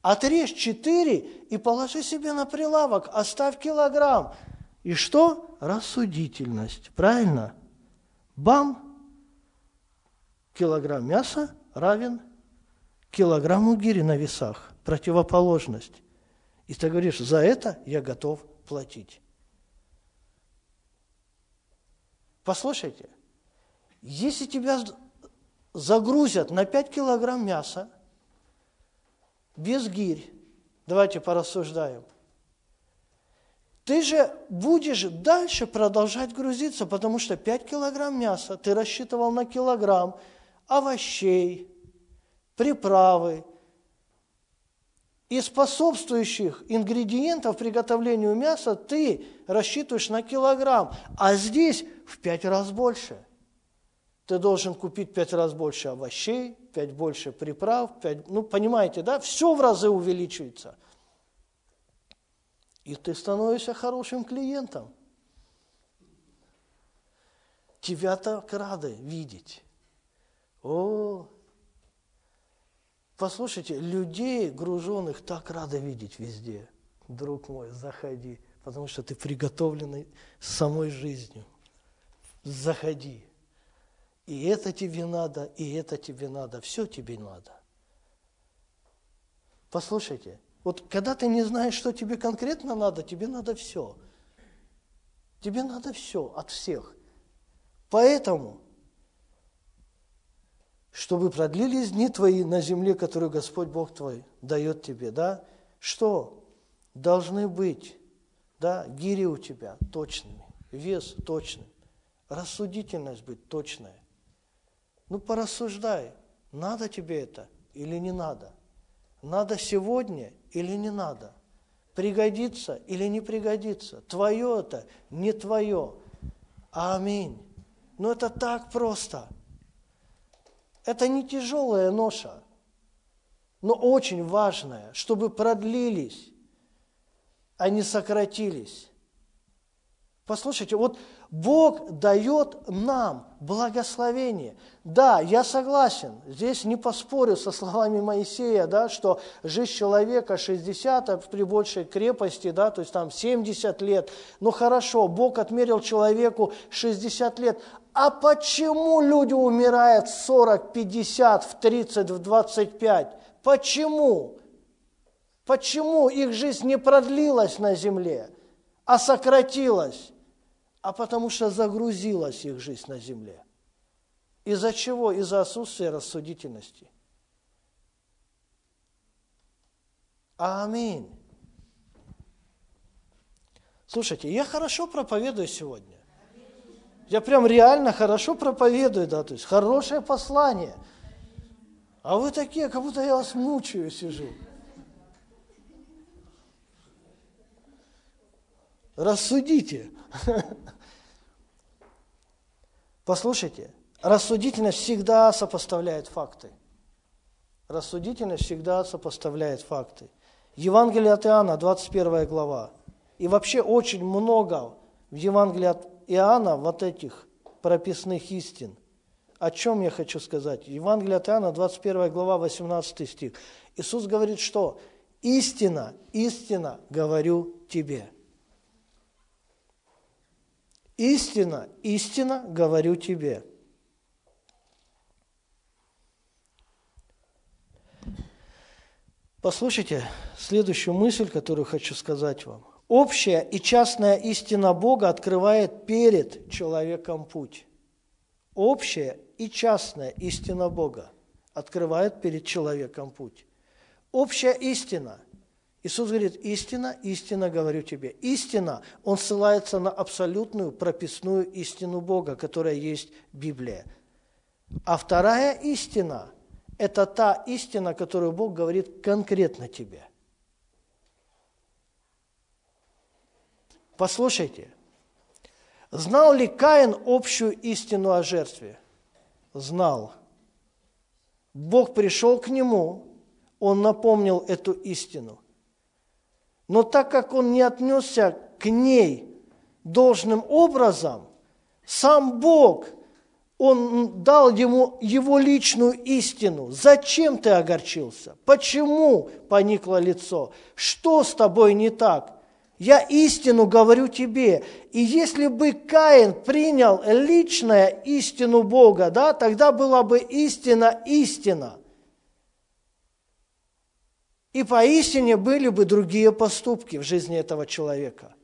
A: Отрежь 4 и положи себе на прилавок, оставь килограмм. И что? Рассудительность. Правильно? Бам! килограмм мяса равен килограмму гири на весах. Противоположность. И ты говоришь, за это я готов платить. Послушайте, если тебя загрузят на 5 килограмм мяса без гирь, давайте порассуждаем, ты же будешь дальше продолжать грузиться, потому что 5 килограмм мяса, ты рассчитывал на килограмм, овощей, приправы и способствующих ингредиентов приготовлению мяса ты рассчитываешь на килограмм, а здесь в пять раз больше. Ты должен купить пять раз больше овощей, пять больше приправ, пять, ну понимаете, да, все в разы увеличивается. И ты становишься хорошим клиентом. Тебя так рады видеть. О, послушайте, людей груженных так рады видеть везде. Друг мой, заходи, потому что ты приготовленный самой жизнью. Заходи. И это тебе надо, и это тебе надо, все тебе надо. Послушайте, вот когда ты не знаешь, что тебе конкретно надо, тебе надо все. Тебе надо все от всех. Поэтому чтобы продлились дни твои на земле, которую Господь Бог твой дает тебе, да? Что? Должны быть, да, гири у тебя точными, вес точный, рассудительность быть точная. Ну, порассуждай, надо тебе это или не надо. Надо сегодня или не надо. Пригодится или не пригодится. Твое это, не твое. Аминь. Но ну, это так просто – это не тяжелая ноша, но очень важная, чтобы продлились, а не сократились. Послушайте, вот Бог дает нам благословение. Да, я согласен, здесь не поспорю со словами Моисея, да, что жизнь человека 60 а при большей крепости, да, то есть там 70 лет. Ну хорошо, Бог отмерил человеку 60 лет. А почему люди умирают в 40, 50, в 30, в 25? Почему? Почему их жизнь не продлилась на земле, а сократилась? А потому что загрузилась их жизнь на земле. Из-за чего? Из-за отсутствия рассудительности. Аминь. Слушайте, я хорошо проповедую сегодня. Я прям реально хорошо проповедую, да, то есть хорошее послание. А вы такие, как будто я вас мучаю, сижу. Рассудите. Послушайте, рассудительность всегда сопоставляет факты. Рассудительность всегда сопоставляет факты. Евангелие от Иоанна, 21 глава. И вообще очень много в Евангелии от Иоанна вот этих прописных истин. О чем я хочу сказать? Евангелие от Иоанна, 21 глава, 18 стих. Иисус говорит, что «Истина, истина говорю тебе». Истина, истина говорю тебе. Послушайте следующую мысль, которую хочу сказать вам. Общая и частная истина Бога открывает перед человеком путь. Общая и частная истина Бога открывает перед человеком путь. Общая истина – Иисус говорит, истина, истина говорю тебе. Истина, Он ссылается на абсолютную прописную истину Бога, которая есть Библия. А вторая истина – это та истина, которую Бог говорит конкретно тебе. Послушайте, знал ли Каин общую истину о жертве? Знал. Бог пришел к нему, он напомнил эту истину. Но так как он не отнесся к ней должным образом, сам Бог, он дал ему его личную истину. Зачем ты огорчился? Почему поникло лицо? Что с тобой не так? Я истину говорю тебе. И если бы Каин принял личная истину Бога, да, тогда была бы истина истина. И поистине были бы другие поступки в жизни этого человека.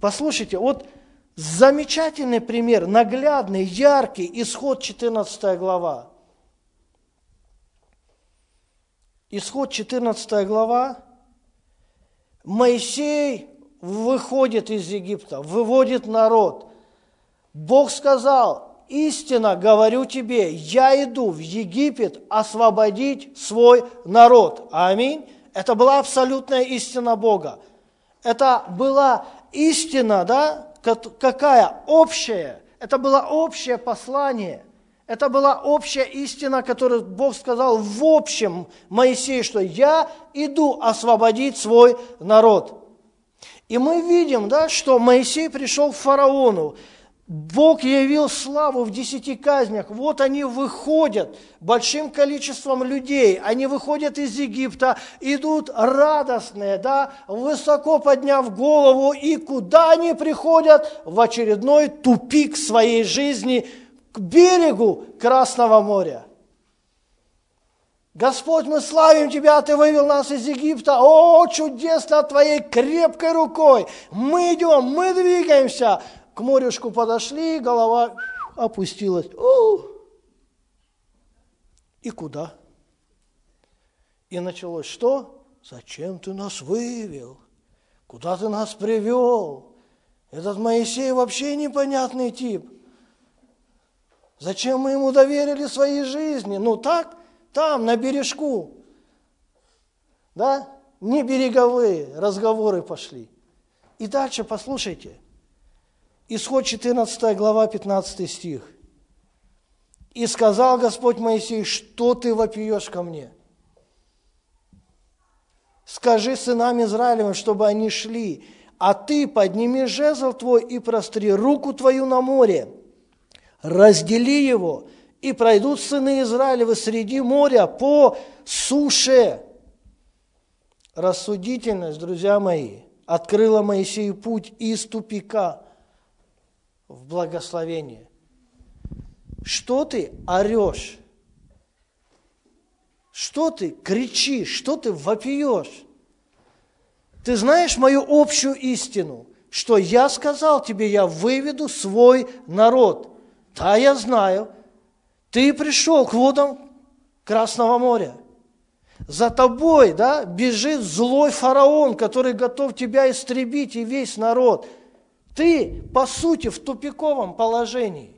A: Послушайте, вот замечательный пример, наглядный, яркий, исход 14 глава. Исход 14 глава. Моисей выходит из Египта, выводит народ. Бог сказал, истинно говорю тебе, я иду в Египет освободить свой народ. Аминь. Это была абсолютная истина Бога. Это была истина, да, какая? Общая. Это было общее послание. Это была общая истина, которую Бог сказал в общем Моисею, что я иду освободить свой народ. И мы видим, да, что Моисей пришел к фараону, Бог явил славу в десяти казнях. Вот они выходят большим количеством людей. Они выходят из Египта, идут радостные, да, высоко подняв голову. И куда они приходят? В очередной тупик своей жизни к берегу Красного моря. Господь, мы славим Тебя, Ты вывел нас из Египта. О, чудесно Твоей крепкой рукой. Мы идем, мы двигаемся к морюшку подошли, голова опустилась. О! И куда? И началось что? Зачем ты нас вывел? Куда ты нас привел? Этот Моисей вообще непонятный тип. Зачем мы ему доверили свои жизни? Ну так, там, на бережку. Да? Не береговые разговоры пошли. И дальше послушайте – Исход 14 глава, 15 стих. «И сказал Господь Моисей, что ты вопиешь ко мне? Скажи сынам Израилевым, чтобы они шли, а ты подними жезл твой и простри руку твою на море, раздели его, и пройдут сыны Израилевы среди моря по суше. Рассудительность, друзья мои, открыла Моисею путь из тупика в благословение. Что ты орешь? Что ты кричишь? Что ты вопиешь? Ты знаешь мою общую истину, что я сказал тебе, я выведу свой народ. Да, я знаю. Ты пришел к водам Красного моря. За тобой да, бежит злой фараон, который готов тебя истребить и весь народ. Ты, по сути, в тупиковом положении.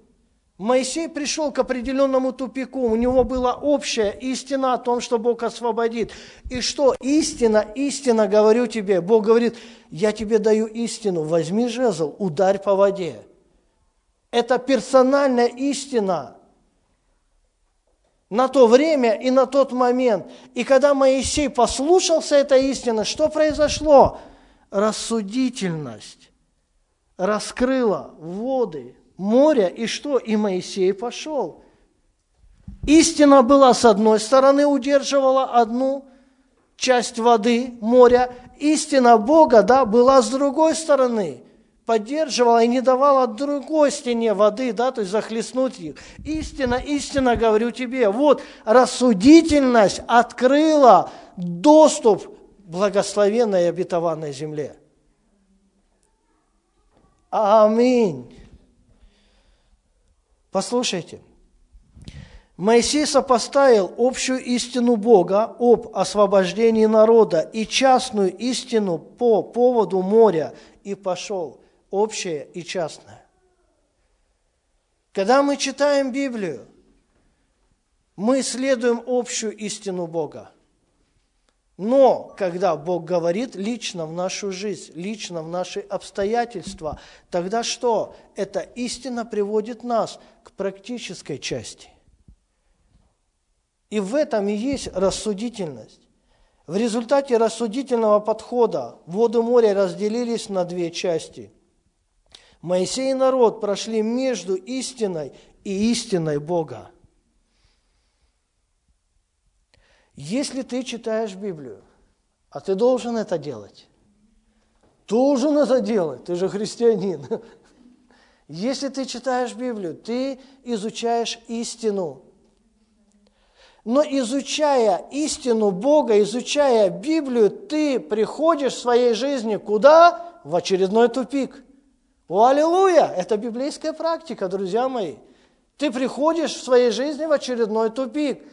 A: Моисей пришел к определенному тупику, у него была общая истина о том, что Бог освободит. И что? Истина, истина, говорю тебе. Бог говорит, я тебе даю истину, возьми жезл, ударь по воде. Это персональная истина на то время и на тот момент. И когда Моисей послушался этой истины, что произошло? Рассудительность раскрыла воды, моря, и что? И Моисей пошел. Истина была с одной стороны, удерживала одну часть воды, моря. Истина Бога, да, была с другой стороны, поддерживала и не давала другой стене воды, да, то есть захлестнуть их. Истина, истина, говорю тебе, вот рассудительность открыла доступ к благословенной и обетованной земле. Аминь. Послушайте, Моисей сопоставил общую истину Бога об освобождении народа и частную истину по поводу моря и пошел, общее и частное. Когда мы читаем Библию, мы следуем общую истину Бога – но когда Бог говорит лично в нашу жизнь, лично в наши обстоятельства, тогда что? Эта истина приводит нас к практической части. И в этом и есть рассудительность. В результате рассудительного подхода воды моря разделились на две части. Моисей и народ прошли между истиной и истиной Бога. Если ты читаешь Библию, а ты должен это делать, должен это делать, ты же христианин. <laughs> Если ты читаешь Библию, ты изучаешь истину. Но изучая истину Бога, изучая Библию, ты приходишь в своей жизни куда? В очередной тупик. О, аллилуйя! Это библейская практика, друзья мои. Ты приходишь в своей жизни в очередной тупик –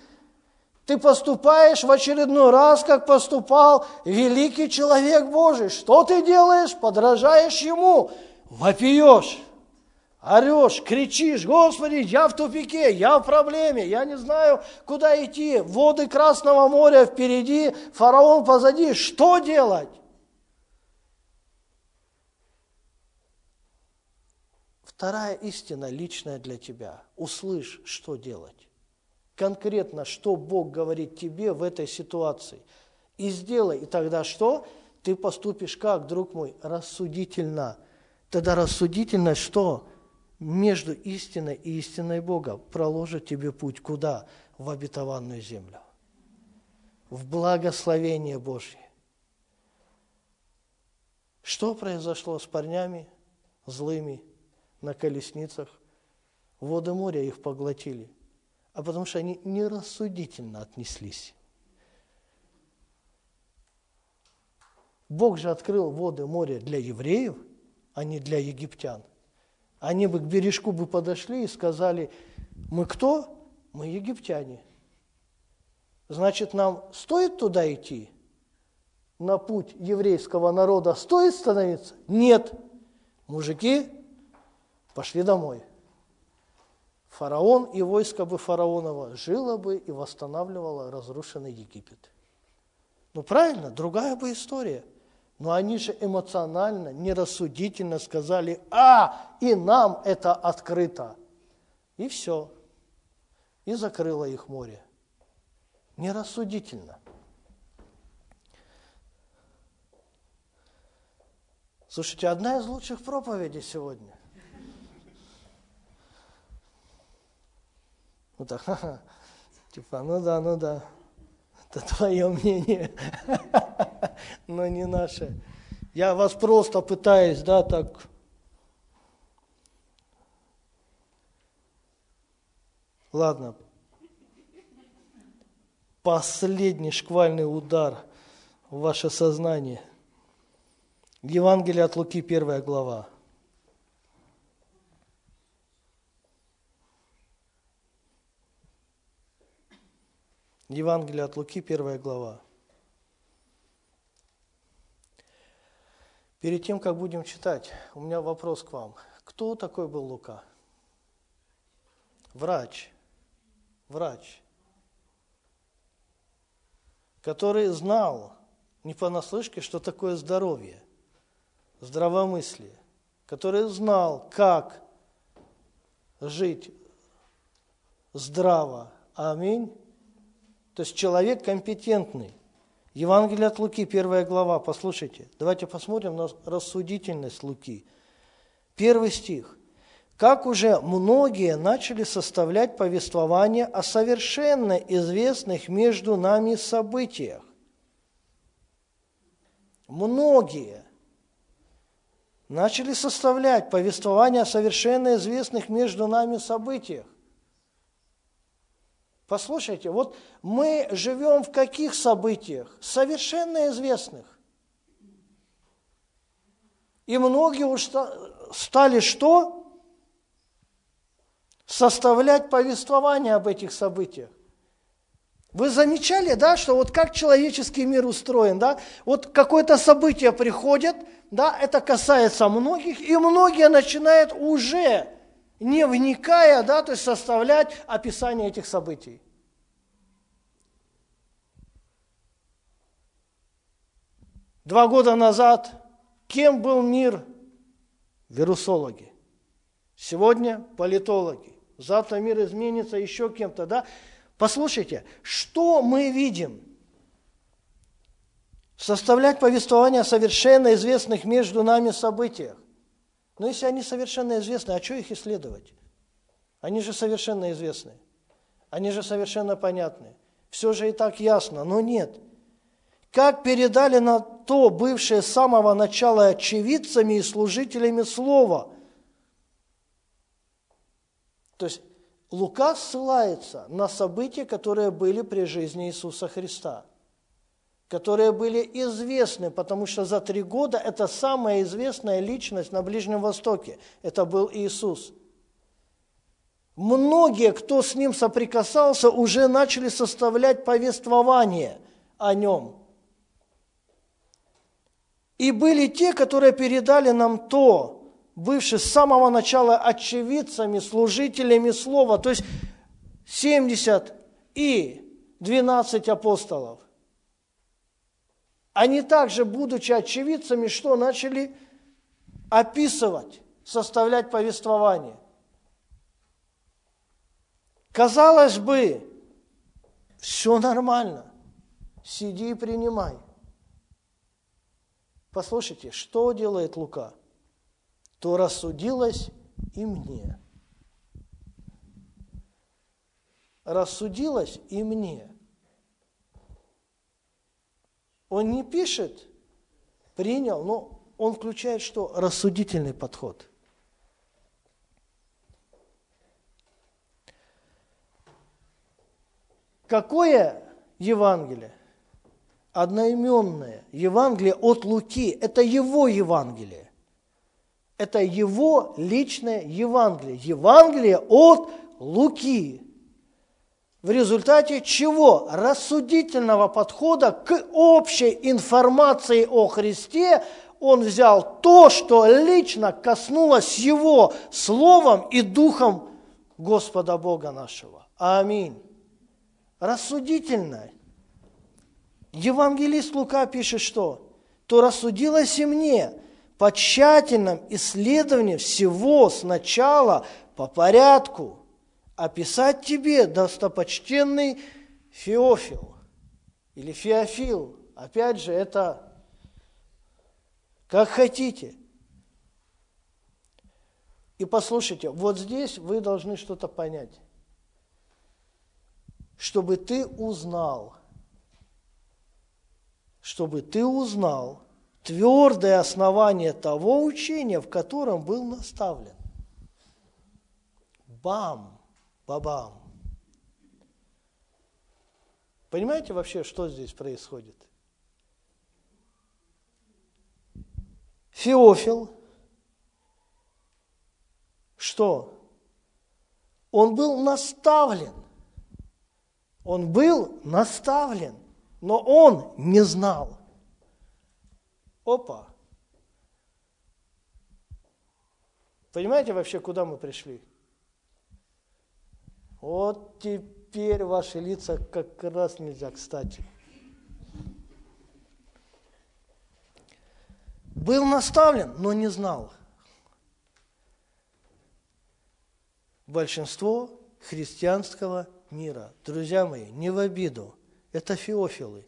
A: ты поступаешь в очередной раз, как поступал великий человек Божий. Что ты делаешь? Подражаешь ему, вопиешь, орешь, кричишь, Господи, я в тупике, я в проблеме, я не знаю, куда идти. Воды Красного моря впереди, фараон позади. Что делать? Вторая истина личная для тебя. Услышь, что делать конкретно, что Бог говорит тебе в этой ситуации. И сделай, и тогда что? Ты поступишь как, друг мой? Рассудительно. Тогда рассудительность что? Между истиной и истиной Бога проложит тебе путь куда? В обетованную землю. В благословение Божье. Что произошло с парнями злыми на колесницах? Воды моря их поглотили а потому что они нерассудительно отнеслись. Бог же открыл воды моря для евреев, а не для египтян. Они бы к бережку бы подошли и сказали, мы кто? Мы египтяне. Значит, нам стоит туда идти? На путь еврейского народа стоит становиться? Нет. Мужики, пошли домой. Фараон и войско бы фараонова жило бы и восстанавливало разрушенный Египет. Ну правильно, другая бы история. Но они же эмоционально, нерассудительно сказали, а, и нам это открыто. И все. И закрыло их море. Нерассудительно. Слушайте, одна из лучших проповедей сегодня. Ну так, <laughs> ха-ха. типа, ну да, ну да, это твое мнение, <laughs> но не наше. Я вас просто пытаюсь, да, так Ладно, последний шквальный удар в ваше сознание. Евангелие от Луки, первая глава. Евангелие от Луки, первая глава. Перед тем, как будем читать, у меня вопрос к вам. Кто такой был Лука? Врач. Врач. Который знал не понаслышке, что такое здоровье, здравомыслие. Который знал, как жить здраво. Аминь то есть человек компетентный. Евангелие от Луки, первая глава, послушайте. Давайте посмотрим на рассудительность Луки. Первый стих. Как уже многие начали составлять повествование о совершенно известных между нами событиях. Многие начали составлять повествование о совершенно известных между нами событиях. Послушайте, вот мы живем в каких событиях? Совершенно известных. И многие уж стали что? Составлять повествование об этих событиях. Вы замечали, да, что вот как человеческий мир устроен, да? Вот какое-то событие приходит, да, это касается многих, и многие начинают уже не вникая, да, то есть составлять описание этих событий. Два года назад кем был мир? Вирусологи. Сегодня политологи. Завтра мир изменится еще кем-то, да? Послушайте, что мы видим? Составлять повествование о совершенно известных между нами событиях. Но если они совершенно известны, а что их исследовать? Они же совершенно известны. Они же совершенно понятны. Все же и так ясно, но нет. Как передали на то бывшие с самого начала очевидцами и служителями Слова. То есть Лука ссылается на события, которые были при жизни Иисуса Христа – которые были известны, потому что за три года это самая известная личность на Ближнем Востоке. Это был Иисус. Многие, кто с ним соприкасался, уже начали составлять повествование о нем. И были те, которые передали нам то, бывшие с самого начала очевидцами, служителями Слова, то есть 70 и 12 апостолов. Они также, будучи очевидцами, что начали описывать, составлять повествование. Казалось бы, все нормально, сиди и принимай. Послушайте, что делает Лука? То рассудилось и мне. Рассудилось и мне – он не пишет, принял, но он включает что? Рассудительный подход. Какое Евангелие? Одноименное Евангелие от Луки. Это его Евангелие. Это его личное Евангелие. Евангелие от Луки в результате чего? Рассудительного подхода к общей информации о Христе он взял то, что лично коснулось его словом и духом Господа Бога нашего. Аминь. Рассудительно. Евангелист Лука пишет что? То рассудилось и мне по тщательном исследовании всего сначала по порядку – описать тебе, достопочтенный Феофил или Феофил. Опять же, это как хотите. И послушайте, вот здесь вы должны что-то понять. Чтобы ты узнал, чтобы ты узнал твердое основание того учения, в котором был наставлен. Бам, бабам. Понимаете вообще, что здесь происходит? Феофил, что? Он был наставлен. Он был наставлен, но он не знал. Опа! Понимаете вообще, куда мы пришли? Вот теперь ваши лица как раз нельзя, кстати. Был наставлен, но не знал. Большинство христианского мира, друзья мои, не в обиду, это феофилы,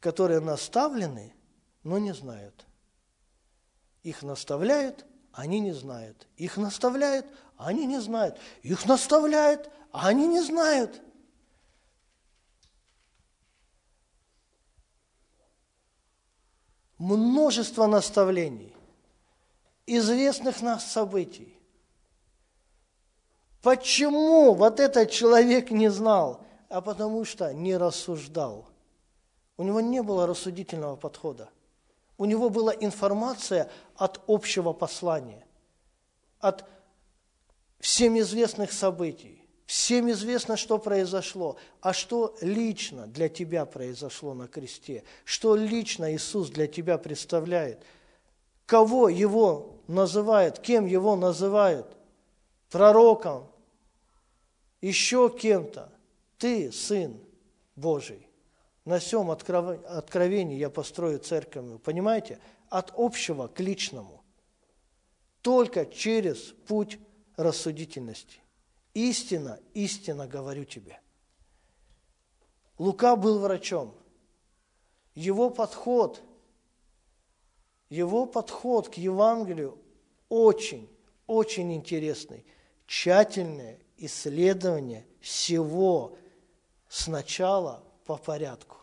A: которые наставлены, но не знают. Их наставляют, они не знают. Их наставляют, они не знают. Их наставляют, а они не знают. Множество наставлений, известных нас событий. Почему вот этот человек не знал? А потому что не рассуждал. У него не было рассудительного подхода. У него была информация от общего послания, от всем известных событий. Всем известно, что произошло, а что лично для тебя произошло на кресте, что лично Иисус для тебя представляет, кого Его называют, кем Его называют, пророком, еще кем-то. Ты сын Божий. На всем откровении я построю церковь. Понимаете? От общего к личному. Только через путь рассудительности. Истина, истина говорю тебе. Лука был врачом. Его подход, его подход к Евангелию очень, очень интересный. Тщательное исследование всего сначала по порядку.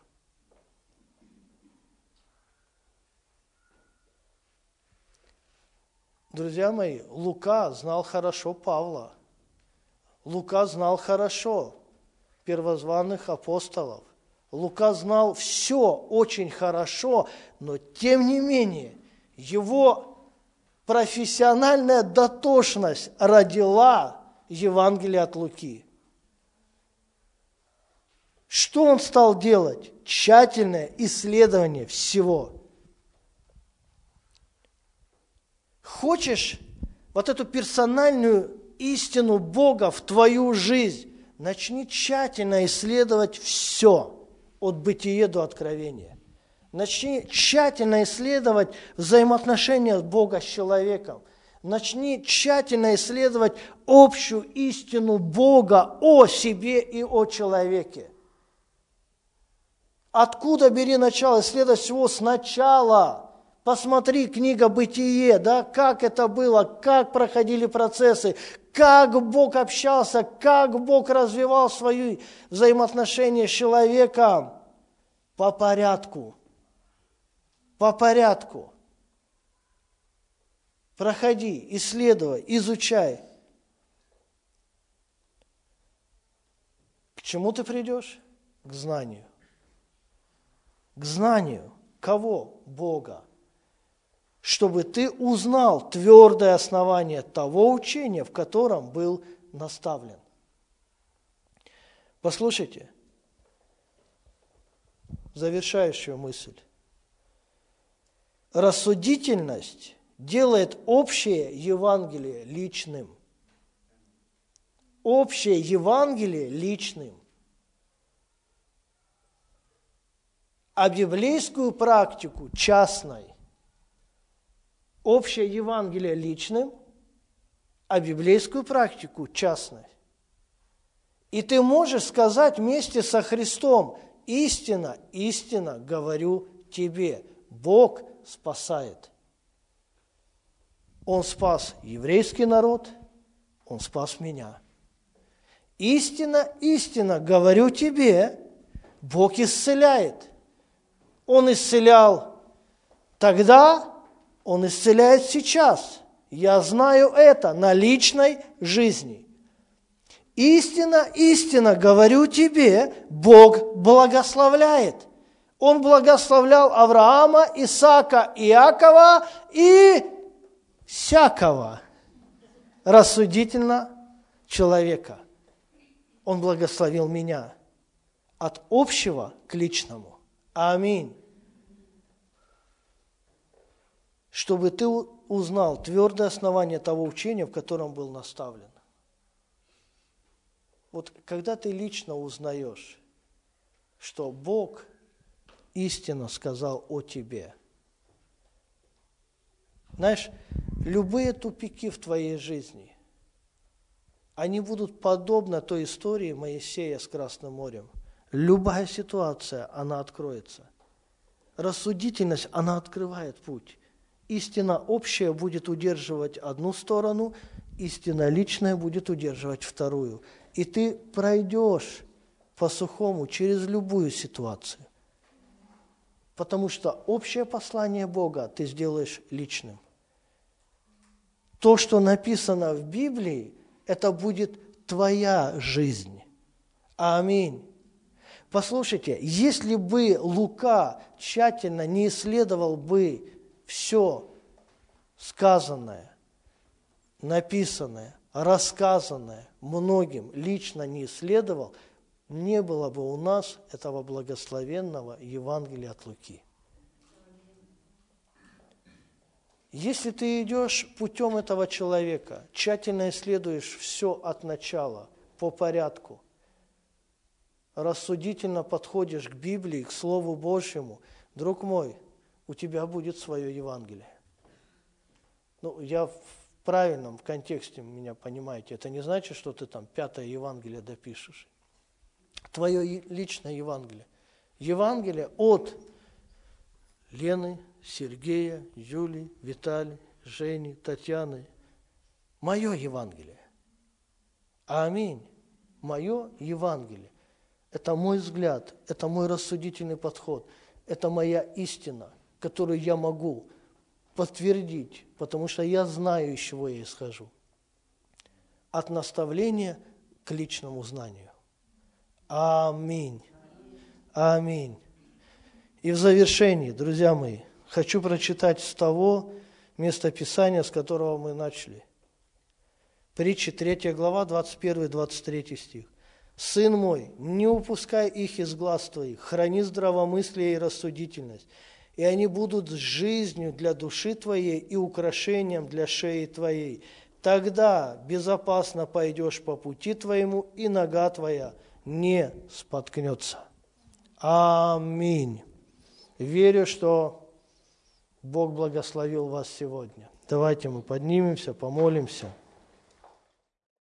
A: Друзья мои, Лука знал хорошо Павла. Лука знал хорошо первозванных апостолов. Лука знал все очень хорошо, но тем не менее его профессиональная дотошность родила Евангелие от Луки. Что он стал делать? Тщательное исследование всего. Хочешь вот эту персональную истину Бога в твою жизнь, начни тщательно исследовать все от бытия до откровения. Начни тщательно исследовать взаимоотношения Бога с человеком. Начни тщательно исследовать общую истину Бога о себе и о человеке. Откуда бери начало? Исследуй всего сначала. Посмотри книга «Бытие», да, как это было, как проходили процессы, как Бог общался, как Бог развивал свои взаимоотношения с человеком по порядку. По порядку. Проходи, исследуй, изучай. К чему ты придешь? К знанию к знанию кого? Бога. Чтобы ты узнал твердое основание того учения, в котором был наставлен. Послушайте, завершающую мысль. Рассудительность делает общее Евангелие личным. Общее Евангелие личным. а библейскую практику частной. Общее Евангелие личным, а библейскую практику частной. И ты можешь сказать вместе со Христом, истина, истина говорю тебе, Бог спасает. Он спас еврейский народ, Он спас меня. Истина, истина, говорю тебе, Бог исцеляет. Он исцелял тогда, Он исцеляет сейчас. Я знаю это на личной жизни. Истина, истина, говорю тебе, Бог благословляет. Он благословлял Авраама, Исаака, Иакова и всякого рассудительно человека. Он благословил меня от общего к личному. Аминь. Чтобы ты узнал твердое основание того учения, в котором был наставлен. Вот когда ты лично узнаешь, что Бог истинно сказал о тебе, знаешь, любые тупики в твоей жизни, они будут подобны той истории Моисея с Красным морем. Любая ситуация, она откроется. Рассудительность, она открывает путь. Истина общая будет удерживать одну сторону, истина личная будет удерживать вторую – и ты пройдешь по сухому через любую ситуацию. Потому что общее послание Бога ты сделаешь личным. То, что написано в Библии, это будет твоя жизнь. Аминь. Послушайте, если бы Лука тщательно не исследовал бы все сказанное, написанное, рассказанное многим, лично не исследовал, не было бы у нас этого благословенного Евангелия от Луки. Если ты идешь путем этого человека, тщательно исследуешь все от начала, по порядку, рассудительно подходишь к Библии, к Слову Божьему, друг мой, у тебя будет свое Евангелие. Ну, я в правильном контексте меня понимаете. Это не значит, что ты там пятое Евангелие допишешь. Твое личное Евангелие. Евангелие от Лены, Сергея, Юли, Виталия, Жени, Татьяны. Мое Евангелие. Аминь. Мое Евангелие. Это мой взгляд, это мой рассудительный подход, это моя истина, которую я могу подтвердить, потому что я знаю, из чего я исхожу. От наставления к личному знанию. Аминь. Аминь. И в завершении, друзья мои, хочу прочитать с того места Писания, с которого мы начали. Притча 3 глава, 21-23 стих. «Сын мой, не упускай их из глаз твоих, храни здравомыслие и рассудительность, и они будут жизнью для души твоей и украшением для шеи твоей. Тогда безопасно пойдешь по пути твоему, и нога твоя не споткнется. Аминь. Верю, что Бог благословил вас сегодня. Давайте мы поднимемся, помолимся.